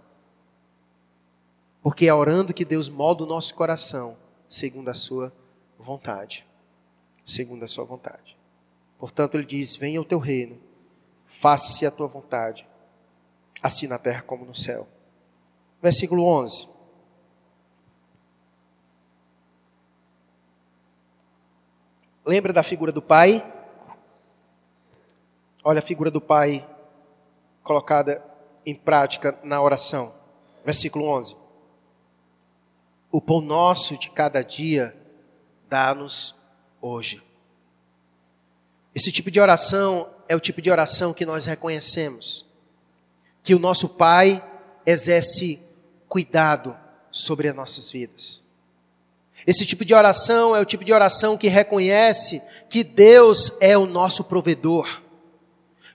Porque é orando que Deus molda o nosso coração segundo a sua vontade. Segundo a sua vontade. Portanto, ele diz: Venha o teu reino, faça-se a tua vontade, assim na terra como no céu. Versículo 11. Lembra da figura do pai? Olha a figura do pai colocada em prática na oração. Versículo 11. O pão nosso de cada dia dá-nos hoje. Esse tipo de oração é o tipo de oração que nós reconhecemos. Que o nosso Pai exerce cuidado sobre as nossas vidas. Esse tipo de oração é o tipo de oração que reconhece que Deus é o nosso provedor,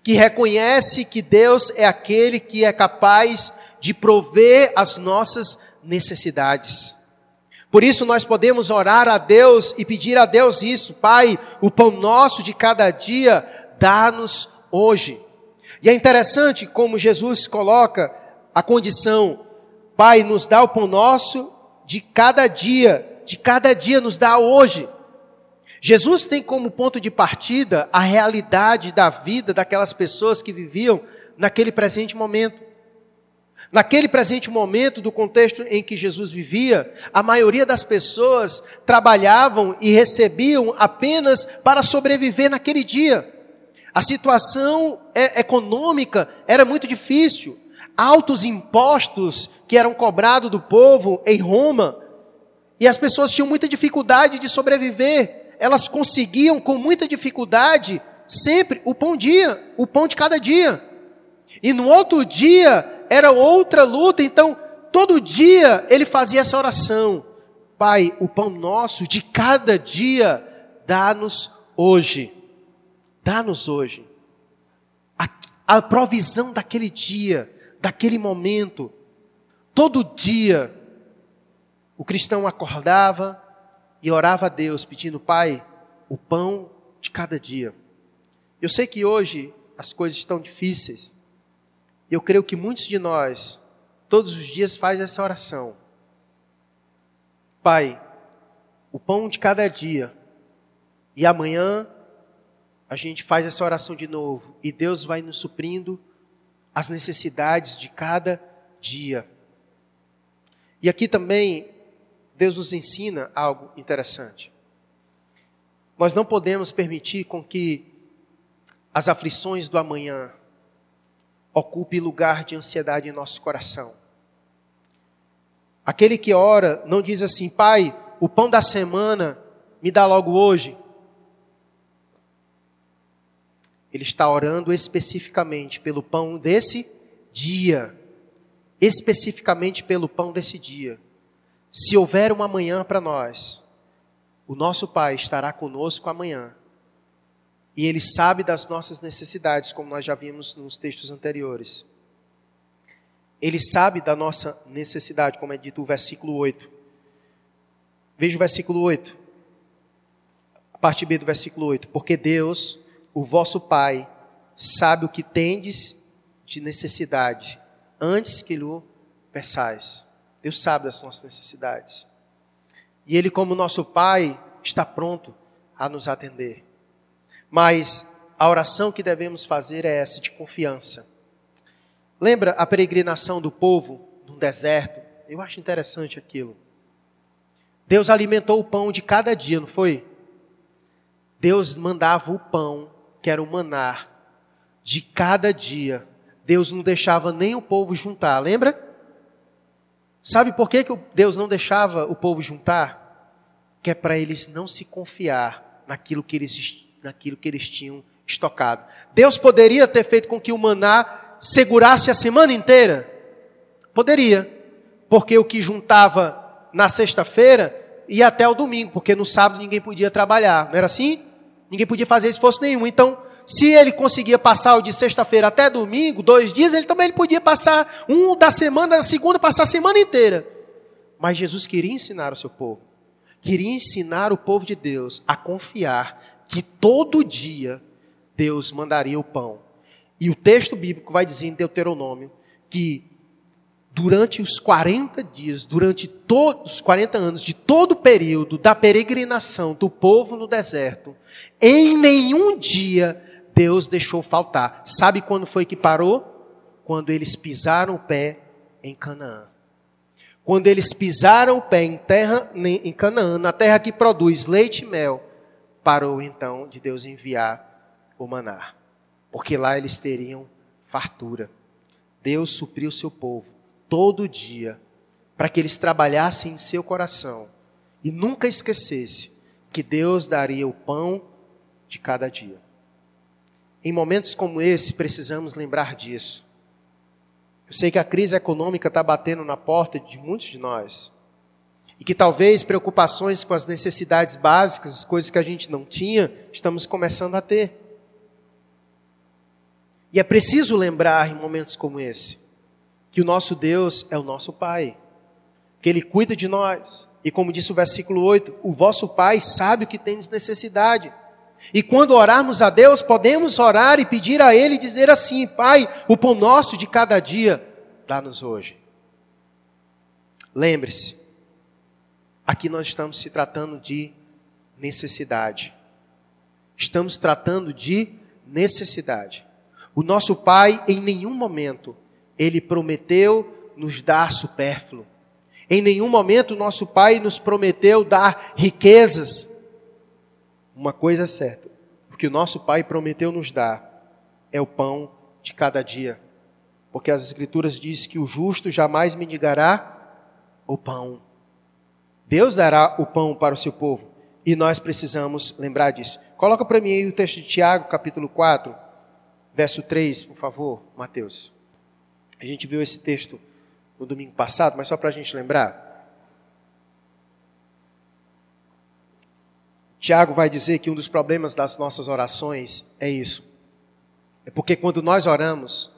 que reconhece que Deus é aquele que é capaz de prover as nossas necessidades. Por isso nós podemos orar a Deus e pedir a Deus isso, Pai, o pão nosso de cada dia, dá-nos hoje. E é interessante como Jesus coloca a condição, Pai, nos dá o pão nosso de cada dia, de cada dia nos dá hoje. Jesus tem como ponto de partida a realidade da vida daquelas pessoas que viviam naquele presente momento. Naquele presente momento do contexto em que Jesus vivia, a maioria das pessoas trabalhavam e recebiam apenas para sobreviver naquele dia. A situação é, econômica era muito difícil. Altos impostos que eram cobrados do povo em Roma e as pessoas tinham muita dificuldade de sobreviver. Elas conseguiam com muita dificuldade sempre o pão dia, o pão de cada dia. E no outro dia era outra luta, então todo dia ele fazia essa oração. Pai, o pão nosso de cada dia dá-nos hoje. Dá-nos hoje. A, a provisão daquele dia, daquele momento. Todo dia o cristão acordava e orava a Deus, pedindo, Pai, o pão de cada dia. Eu sei que hoje as coisas estão difíceis. Eu creio que muitos de nós, todos os dias, faz essa oração. Pai, o pão de cada dia. E amanhã a gente faz essa oração de novo. E Deus vai nos suprindo as necessidades de cada dia. E aqui também Deus nos ensina algo interessante. Nós não podemos permitir com que as aflições do amanhã ocupe lugar de ansiedade em nosso coração. Aquele que ora não diz assim, Pai, o pão da semana me dá logo hoje. Ele está orando especificamente pelo pão desse dia. Especificamente pelo pão desse dia. Se houver uma manhã para nós, o nosso Pai estará conosco amanhã. E Ele sabe das nossas necessidades, como nós já vimos nos textos anteriores. Ele sabe da nossa necessidade, como é dito o versículo 8. Veja o versículo 8. A parte B do versículo 8. Porque Deus, o vosso Pai, sabe o que tendes de necessidade, antes que lhe peçais. Deus sabe das nossas necessidades. E Ele, como nosso Pai, está pronto a nos atender. Mas a oração que devemos fazer é essa, de confiança. Lembra a peregrinação do povo no deserto? Eu acho interessante aquilo. Deus alimentou o pão de cada dia, não foi? Deus mandava o pão, que era o manar, de cada dia. Deus não deixava nem o povo juntar, lembra? Sabe por que, que Deus não deixava o povo juntar? Que é para eles não se confiar naquilo que eles, naquilo que eles tinham estocado. Deus poderia ter feito com que o maná segurasse a semana inteira? Poderia. Porque o que juntava na sexta-feira ia até o domingo, porque no sábado ninguém podia trabalhar. Não era assim? Ninguém podia fazer esforço nenhum. Então, se ele conseguia passar o de sexta-feira até domingo, dois dias, ele também podia passar um da semana, da segunda, passar a semana inteira. Mas Jesus queria ensinar o seu povo. Queria ensinar o povo de Deus a confiar que todo dia Deus mandaria o pão. E o texto bíblico vai dizer em Deuteronômio que durante os 40 dias, durante todos os 40 anos de todo o período da peregrinação do povo no deserto, em nenhum dia Deus deixou faltar. Sabe quando foi que parou? Quando eles pisaram o pé em Canaã. Quando eles pisaram o pé em terra em Canaã, na terra que produz leite e mel, parou então de Deus enviar o maná. Porque lá eles teriam fartura. Deus supriu seu povo todo dia para que eles trabalhassem em seu coração e nunca esquecesse que Deus daria o pão de cada dia. Em momentos como esse, precisamos lembrar disso. Eu sei que a crise econômica está batendo na porta de muitos de nós. E que talvez preocupações com as necessidades básicas, as coisas que a gente não tinha, estamos começando a ter. E é preciso lembrar em momentos como esse, que o nosso Deus é o nosso Pai, que Ele cuida de nós. E como disse o versículo 8, o vosso Pai sabe o que tem necessidade. E quando orarmos a Deus, podemos orar e pedir a Ele dizer assim: Pai, o pão nosso de cada dia, dá-nos hoje. Lembre-se, aqui nós estamos se tratando de necessidade. Estamos tratando de necessidade. O nosso Pai, em nenhum momento, Ele prometeu nos dar supérfluo. Em nenhum momento, nosso Pai nos prometeu dar riquezas uma coisa é certa: o que o nosso Pai prometeu nos dar é o pão de cada dia. Porque as Escrituras dizem que o justo jamais mendigará o pão. Deus dará o pão para o seu povo. E nós precisamos lembrar disso. Coloca para mim aí o texto de Tiago, capítulo 4, verso 3, por favor, Mateus. A gente viu esse texto no domingo passado, mas só para a gente lembrar. Tiago vai dizer que um dos problemas das nossas orações é isso. É porque quando nós oramos,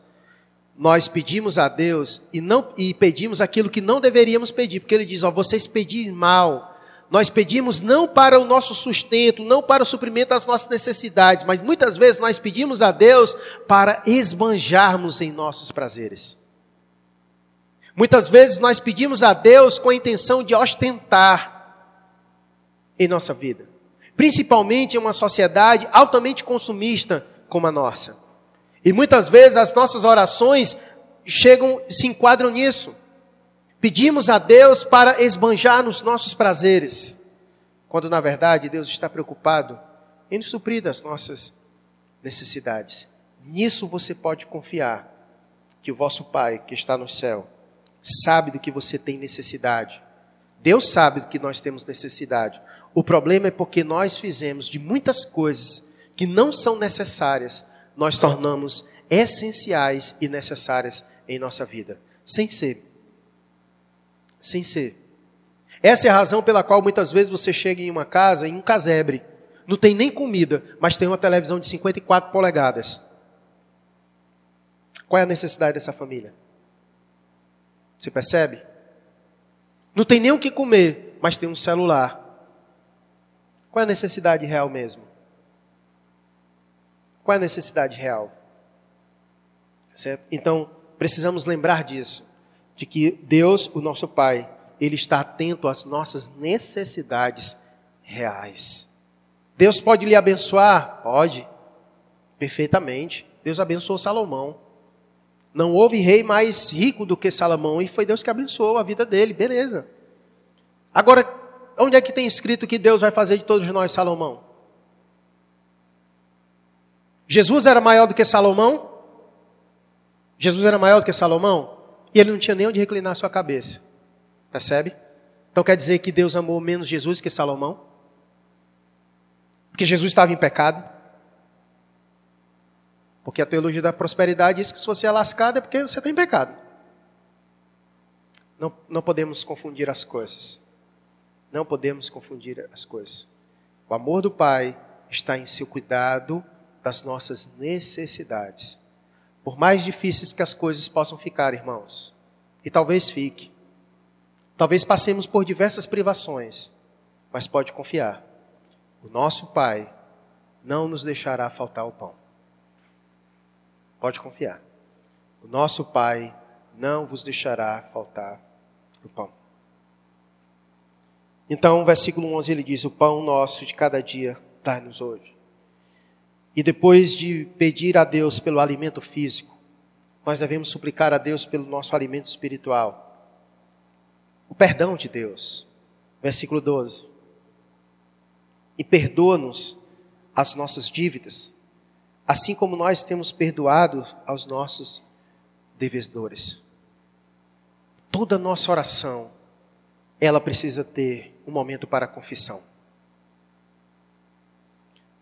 nós pedimos a Deus e não e pedimos aquilo que não deveríamos pedir, porque ele diz: "Ó, vocês pedem mal". Nós pedimos não para o nosso sustento, não para o suprimento das nossas necessidades, mas muitas vezes nós pedimos a Deus para esbanjarmos em nossos prazeres. Muitas vezes nós pedimos a Deus com a intenção de ostentar em nossa vida principalmente em uma sociedade altamente consumista como a nossa. E muitas vezes as nossas orações chegam, se enquadram nisso. Pedimos a Deus para esbanjar nos nossos prazeres, quando na verdade Deus está preocupado em suprir das nossas necessidades. Nisso você pode confiar que o vosso Pai que está no céu sabe do que você tem necessidade. Deus sabe do que nós temos necessidade. O problema é porque nós fizemos de muitas coisas que não são necessárias, nós tornamos essenciais e necessárias em nossa vida, sem ser. Sem ser. Essa é a razão pela qual muitas vezes você chega em uma casa, em um casebre, não tem nem comida, mas tem uma televisão de 54 polegadas. Qual é a necessidade dessa família? Você percebe? Não tem nem o que comer, mas tem um celular. Qual é a necessidade real mesmo? Qual é a necessidade real? Certo? Então, precisamos lembrar disso, de que Deus, o nosso Pai, Ele está atento às nossas necessidades reais. Deus pode lhe abençoar? Pode. Perfeitamente. Deus abençoou Salomão. Não houve rei mais rico do que Salomão e foi Deus que abençoou a vida dele, beleza. Agora, onde é que tem escrito que Deus vai fazer de todos nós Salomão? Jesus era maior do que Salomão? Jesus era maior do que Salomão? E ele não tinha nem onde reclinar sua cabeça. Percebe? Então quer dizer que Deus amou menos Jesus que Salomão? Porque Jesus estava em pecado? Porque a teologia da prosperidade diz que se você é lascado é porque você tem pecado. Não, não podemos confundir as coisas. Não podemos confundir as coisas. O amor do Pai está em seu cuidado das nossas necessidades. Por mais difíceis que as coisas possam ficar, irmãos, e talvez fique, talvez passemos por diversas privações, mas pode confiar, o nosso Pai não nos deixará faltar o pão. Pode confiar. O nosso Pai não vos deixará faltar o pão. Então, versículo 11 ele diz: O pão nosso de cada dia dá-nos hoje. E depois de pedir a Deus pelo alimento físico, nós devemos suplicar a Deus pelo nosso alimento espiritual. O perdão de Deus. Versículo 12. E perdoa-nos as nossas dívidas, assim como nós temos perdoado aos nossos devedores. Toda nossa oração, ela precisa ter um momento para confissão.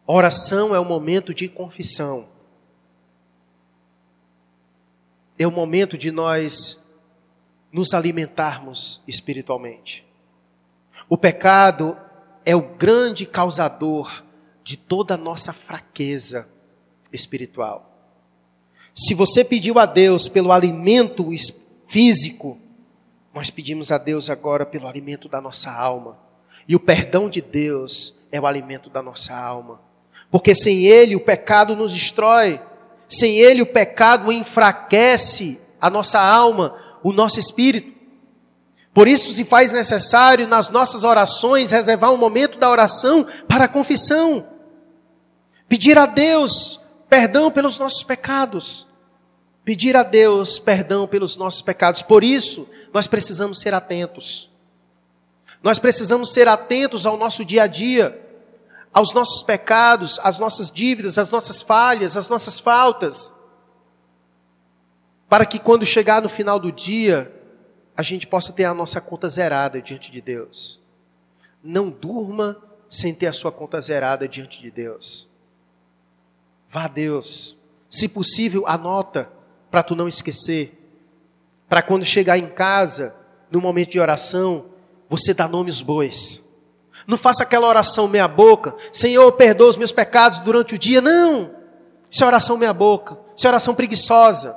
Oração é o momento de confissão. É o momento de nós nos alimentarmos espiritualmente. O pecado é o grande causador de toda a nossa fraqueza espiritual. Se você pediu a Deus pelo alimento físico, nós pedimos a Deus agora pelo alimento da nossa alma. E o perdão de Deus é o alimento da nossa alma. Porque sem Ele o pecado nos destrói. Sem Ele o pecado enfraquece a nossa alma, o nosso espírito. Por isso se faz necessário nas nossas orações reservar um momento da oração para a confissão. Pedir a Deus perdão pelos nossos pecados. Pedir a Deus perdão pelos nossos pecados. Por isso, nós precisamos ser atentos. Nós precisamos ser atentos ao nosso dia a dia, aos nossos pecados, às nossas dívidas, às nossas falhas, às nossas faltas. Para que quando chegar no final do dia, a gente possa ter a nossa conta zerada diante de Deus. Não durma sem ter a sua conta zerada diante de Deus. Vá a Deus. Se possível, anota para tu não esquecer. Para quando chegar em casa, no momento de oração, você dá nomes bois. Não faça aquela oração meia boca, Senhor, perdoa os meus pecados durante o dia. Não. Isso é oração meia boca. Isso é oração preguiçosa.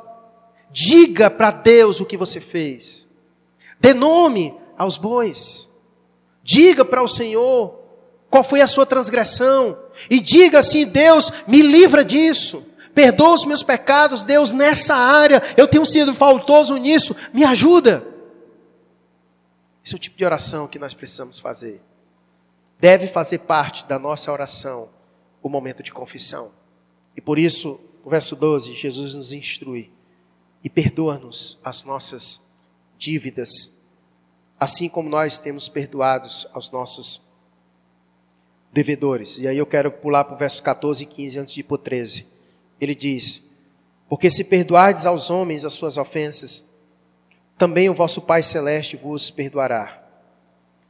Diga para Deus o que você fez. Dê nome aos bois. Diga para o Senhor qual foi a sua transgressão? E diga assim: Deus, me livra disso. Perdoa os meus pecados, Deus, nessa área. Eu tenho sido faltoso nisso. Me ajuda. Esse é o tipo de oração que nós precisamos fazer. Deve fazer parte da nossa oração o momento de confissão. E por isso, o verso 12, Jesus nos instrui. E perdoa-nos as nossas dívidas, assim como nós temos perdoados aos nossos devedores. E aí eu quero pular para o verso 14 e 15 antes de ir para o 13. Ele diz: Porque se perdoardes aos homens as suas ofensas, também o vosso Pai Celeste vos perdoará.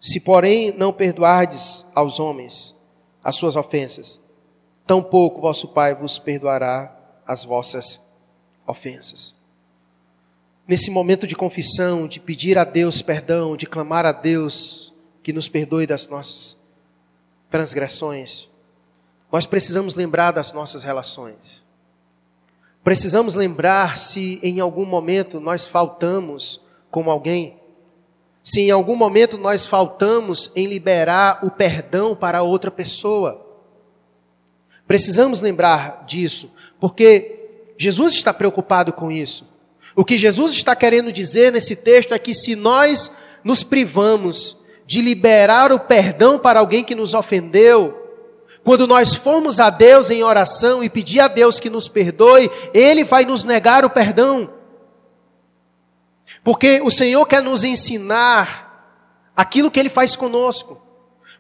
Se, porém, não perdoardes aos homens as suas ofensas, tampouco vosso Pai vos perdoará as vossas ofensas. Nesse momento de confissão, de pedir a Deus perdão, de clamar a Deus que nos perdoe das nossas transgressões, nós precisamos lembrar das nossas relações. Precisamos lembrar se em algum momento nós faltamos como alguém, se em algum momento nós faltamos em liberar o perdão para outra pessoa. Precisamos lembrar disso, porque Jesus está preocupado com isso. O que Jesus está querendo dizer nesse texto é que se nós nos privamos de liberar o perdão para alguém que nos ofendeu, quando nós formos a Deus em oração e pedir a Deus que nos perdoe, Ele vai nos negar o perdão. Porque o Senhor quer nos ensinar aquilo que Ele faz conosco.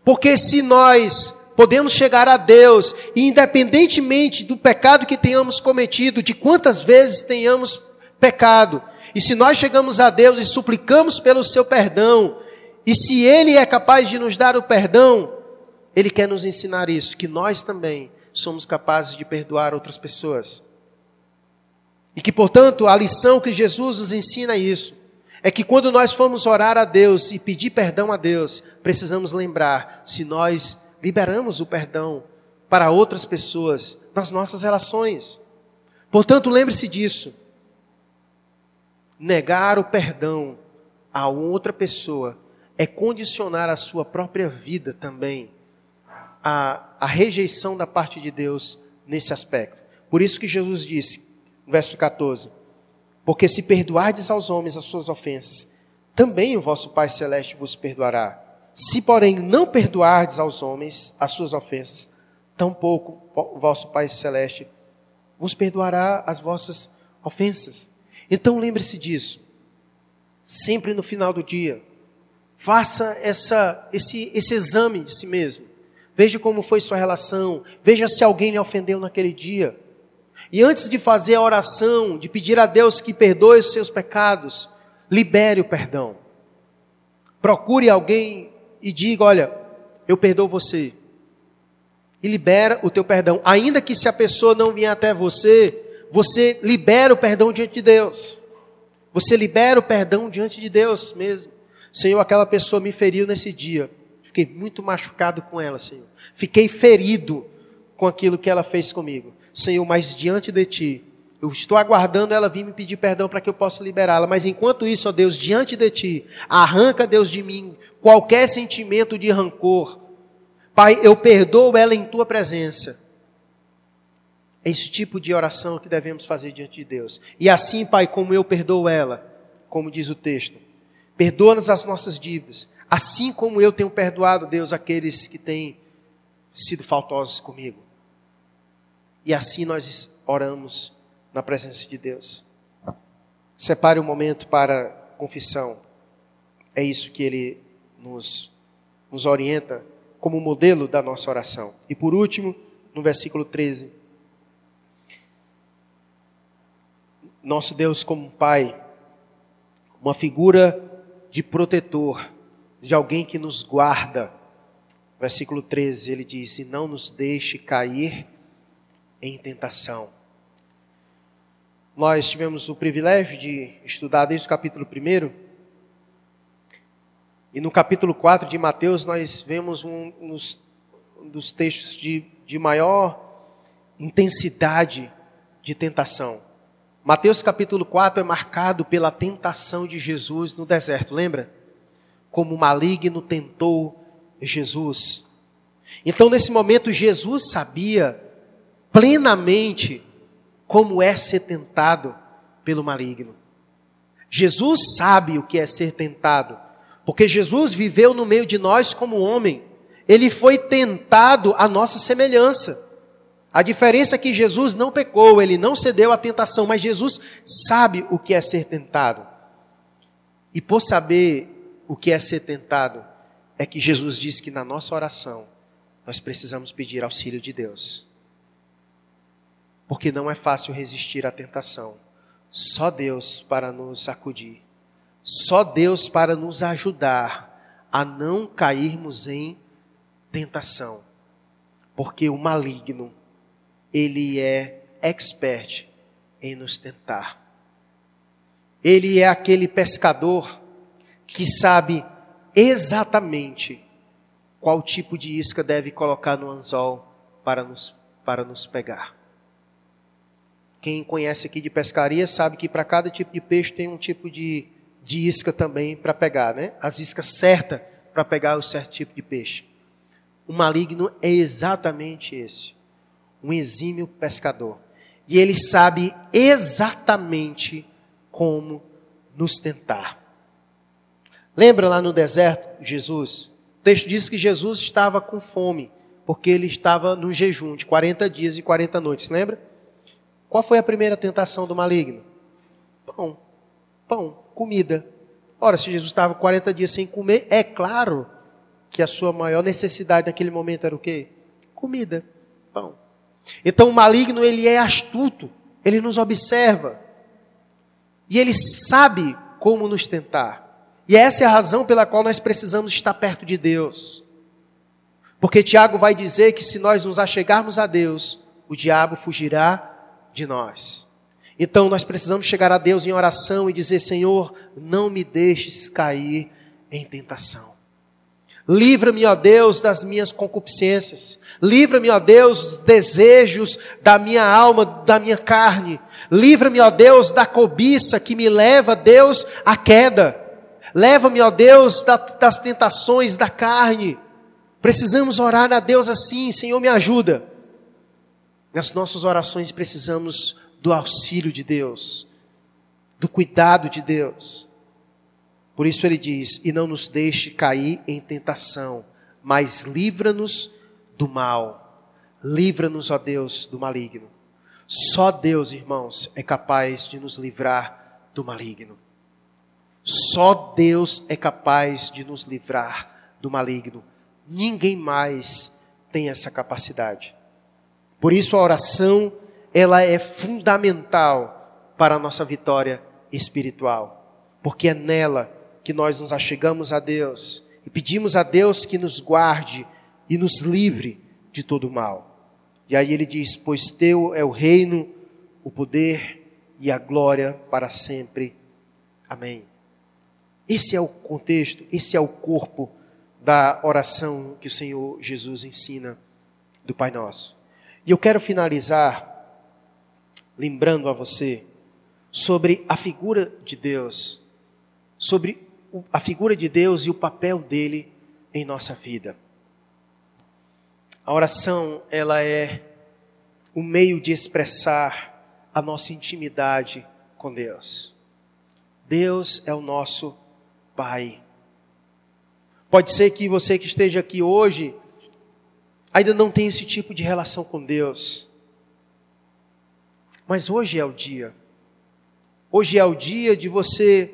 Porque se nós podemos chegar a Deus, e independentemente do pecado que tenhamos cometido, de quantas vezes tenhamos pecado, e se nós chegamos a Deus e suplicamos pelo seu perdão, e se Ele é capaz de nos dar o perdão, ele quer nos ensinar isso, que nós também somos capazes de perdoar outras pessoas. E que, portanto, a lição que Jesus nos ensina é isso. É que quando nós formos orar a Deus e pedir perdão a Deus, precisamos lembrar se nós liberamos o perdão para outras pessoas nas nossas relações. Portanto, lembre-se disso. Negar o perdão a outra pessoa é condicionar a sua própria vida também a, a rejeição da parte de Deus nesse aspecto. Por isso que Jesus disse, verso 14: Porque se perdoardes aos homens as suas ofensas, também o vosso Pai Celeste vos perdoará. Se, porém, não perdoardes aos homens as suas ofensas, tampouco o vosso Pai Celeste vos perdoará as vossas ofensas. Então lembre-se disso. Sempre no final do dia, faça essa, esse, esse exame de si mesmo. Veja como foi sua relação. Veja se alguém lhe ofendeu naquele dia. E antes de fazer a oração, de pedir a Deus que perdoe os seus pecados, libere o perdão. Procure alguém e diga: Olha, eu perdoo você. E libera o teu perdão. Ainda que se a pessoa não vier até você, você libera o perdão diante de Deus. Você libera o perdão diante de Deus mesmo. Senhor, aquela pessoa me feriu nesse dia. Fiquei muito machucado com ela, Senhor. Fiquei ferido com aquilo que ela fez comigo. Senhor, mas diante de Ti, eu estou aguardando ela vir me pedir perdão para que eu possa liberá-la. Mas enquanto isso, ó Deus, diante de Ti, arranca, Deus, de mim qualquer sentimento de rancor. Pai, eu perdoo ela em Tua presença. É esse tipo de oração que devemos fazer diante de Deus. E assim, Pai, como eu perdoo ela, como diz o texto, perdoa-nos as nossas dívidas, Assim como eu tenho perdoado, Deus, aqueles que têm sido faltosos comigo. E assim nós oramos na presença de Deus. Separe um momento para confissão. É isso que ele nos, nos orienta como modelo da nossa oração. E por último, no versículo 13. Nosso Deus como Pai, uma figura de protetor, de alguém que nos guarda. Versículo 13, ele diz: E não nos deixe cair em tentação. Nós tivemos o privilégio de estudar desde o capítulo 1. E no capítulo 4 de Mateus, nós vemos um, um dos textos de, de maior intensidade de tentação. Mateus capítulo 4 é marcado pela tentação de Jesus no deserto, lembra? Como o maligno tentou Jesus. Então, nesse momento, Jesus sabia plenamente como é ser tentado pelo maligno. Jesus sabe o que é ser tentado, porque Jesus viveu no meio de nós como homem. Ele foi tentado à nossa semelhança. A diferença é que Jesus não pecou, ele não cedeu à tentação, mas Jesus sabe o que é ser tentado. E por saber o que é ser tentado é que Jesus diz que na nossa oração nós precisamos pedir auxílio de Deus. Porque não é fácil resistir à tentação. Só Deus para nos acudir. Só Deus para nos ajudar a não cairmos em tentação. Porque o maligno, ele é expert em nos tentar. Ele é aquele pescador que sabe exatamente qual tipo de isca deve colocar no anzol para nos, para nos pegar. Quem conhece aqui de pescaria sabe que para cada tipo de peixe tem um tipo de de isca também para pegar, né? As iscas certas para pegar o certo tipo de peixe. O maligno é exatamente esse, um exímio pescador. E ele sabe exatamente como nos tentar. Lembra lá no deserto, Jesus? O texto diz que Jesus estava com fome, porque ele estava no jejum de 40 dias e 40 noites, lembra? Qual foi a primeira tentação do maligno? Pão. Pão, comida. Ora, se Jesus estava 40 dias sem comer, é claro que a sua maior necessidade naquele momento era o quê? Comida, pão. Então o maligno, ele é astuto, ele nos observa. E ele sabe como nos tentar. E essa é a razão pela qual nós precisamos estar perto de Deus. Porque Tiago vai dizer que se nós nos achegarmos a Deus, o diabo fugirá de nós. Então nós precisamos chegar a Deus em oração e dizer: Senhor, não me deixes cair em tentação. Livra-me, ó Deus, das minhas concupiscências. Livra-me, ó Deus, dos desejos da minha alma, da minha carne. Livra-me, ó Deus, da cobiça que me leva, Deus, à queda. Leva-me, ó Deus, das tentações da carne. Precisamos orar a Deus assim, Senhor, me ajuda. Nas nossas orações precisamos do auxílio de Deus, do cuidado de Deus. Por isso ele diz: E não nos deixe cair em tentação, mas livra-nos do mal. Livra-nos, ó Deus, do maligno. Só Deus, irmãos, é capaz de nos livrar do maligno. Só Deus é capaz de nos livrar do maligno. Ninguém mais tem essa capacidade. Por isso a oração, ela é fundamental para a nossa vitória espiritual, porque é nela que nós nos achegamos a Deus e pedimos a Deus que nos guarde e nos livre de todo mal. E aí ele diz: Pois teu é o reino, o poder e a glória para sempre. Amém. Esse é o contexto, esse é o corpo da oração que o Senhor Jesus ensina do Pai Nosso. E eu quero finalizar lembrando a você sobre a figura de Deus, sobre a figura de Deus e o papel dele em nossa vida. A oração, ela é o meio de expressar a nossa intimidade com Deus. Deus é o nosso Pai. Pode ser que você que esteja aqui hoje ainda não tenha esse tipo de relação com Deus. Mas hoje é o dia. Hoje é o dia de você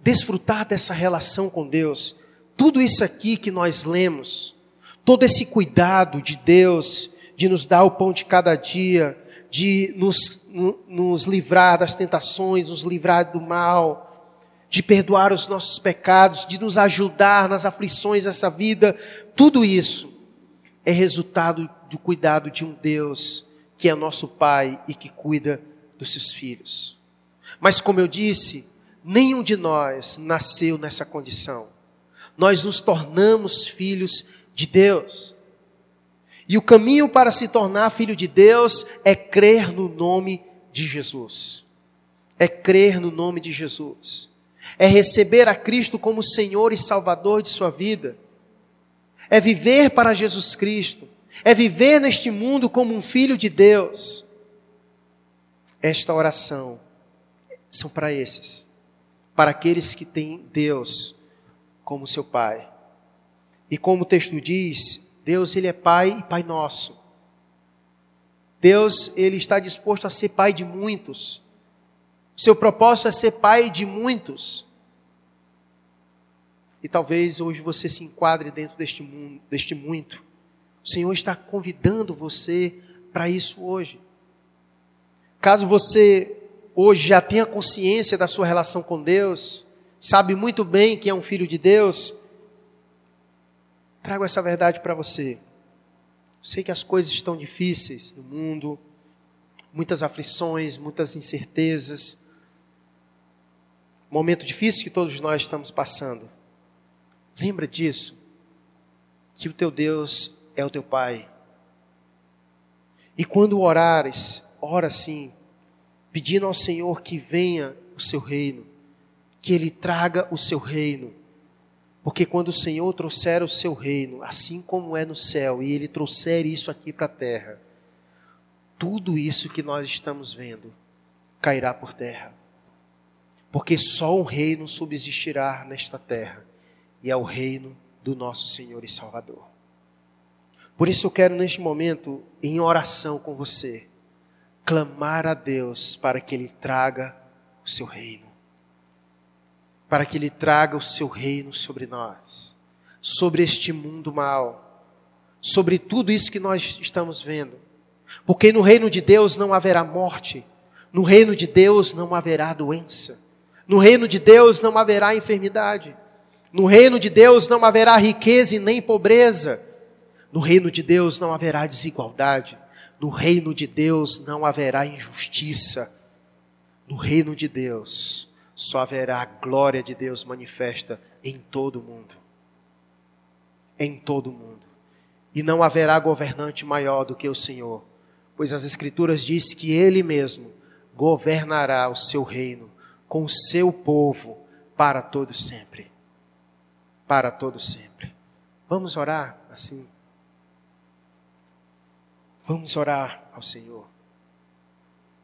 desfrutar dessa relação com Deus. Tudo isso aqui que nós lemos, todo esse cuidado de Deus, de nos dar o pão de cada dia, de nos, nos livrar das tentações, nos livrar do mal, de perdoar os nossos pecados, de nos ajudar nas aflições dessa vida, tudo isso é resultado do cuidado de um Deus que é nosso Pai e que cuida dos seus filhos. Mas como eu disse, Nenhum de nós nasceu nessa condição. Nós nos tornamos filhos de Deus. E o caminho para se tornar filho de Deus é crer no nome de Jesus. É crer no nome de Jesus. É receber a Cristo como Senhor e Salvador de sua vida. É viver para Jesus Cristo. É viver neste mundo como um filho de Deus. Esta oração são para esses para aqueles que têm Deus como seu Pai. E como o texto diz, Deus ele é Pai e Pai nosso. Deus ele está disposto a ser Pai de muitos. Seu propósito é ser Pai de muitos. E talvez hoje você se enquadre dentro deste mundo, deste muito. O Senhor está convidando você para isso hoje. Caso você hoje já tem a consciência da sua relação com Deus, sabe muito bem que é um filho de Deus, trago essa verdade para você. Sei que as coisas estão difíceis no mundo, muitas aflições, muitas incertezas, momento difícil que todos nós estamos passando. Lembra disso, que o teu Deus é o teu Pai. E quando orares, ora sim, pedindo ao Senhor que venha o seu reino, que Ele traga o seu reino. Porque quando o Senhor trouxer o seu reino, assim como é no céu, e Ele trouxer isso aqui para a terra, tudo isso que nós estamos vendo cairá por terra. Porque só um reino subsistirá nesta terra, e é o reino do nosso Senhor e Salvador. Por isso eu quero neste momento, em oração com você, clamar a Deus para que Ele traga o seu reino. Para que Ele traga o seu reino sobre nós, sobre este mundo mal, sobre tudo isso que nós estamos vendo. Porque no reino de Deus não haverá morte, no reino de Deus não haverá doença, no reino de Deus não haverá enfermidade, no reino de Deus não haverá riqueza e nem pobreza, no reino de Deus não haverá desigualdade, no reino de Deus não haverá injustiça. No reino de Deus só haverá a glória de Deus manifesta em todo o mundo. Em todo o mundo. E não haverá governante maior do que o Senhor, pois as Escrituras diz que Ele mesmo governará o seu reino com o seu povo para todo sempre. Para todo sempre. Vamos orar assim. Vamos orar ao Senhor.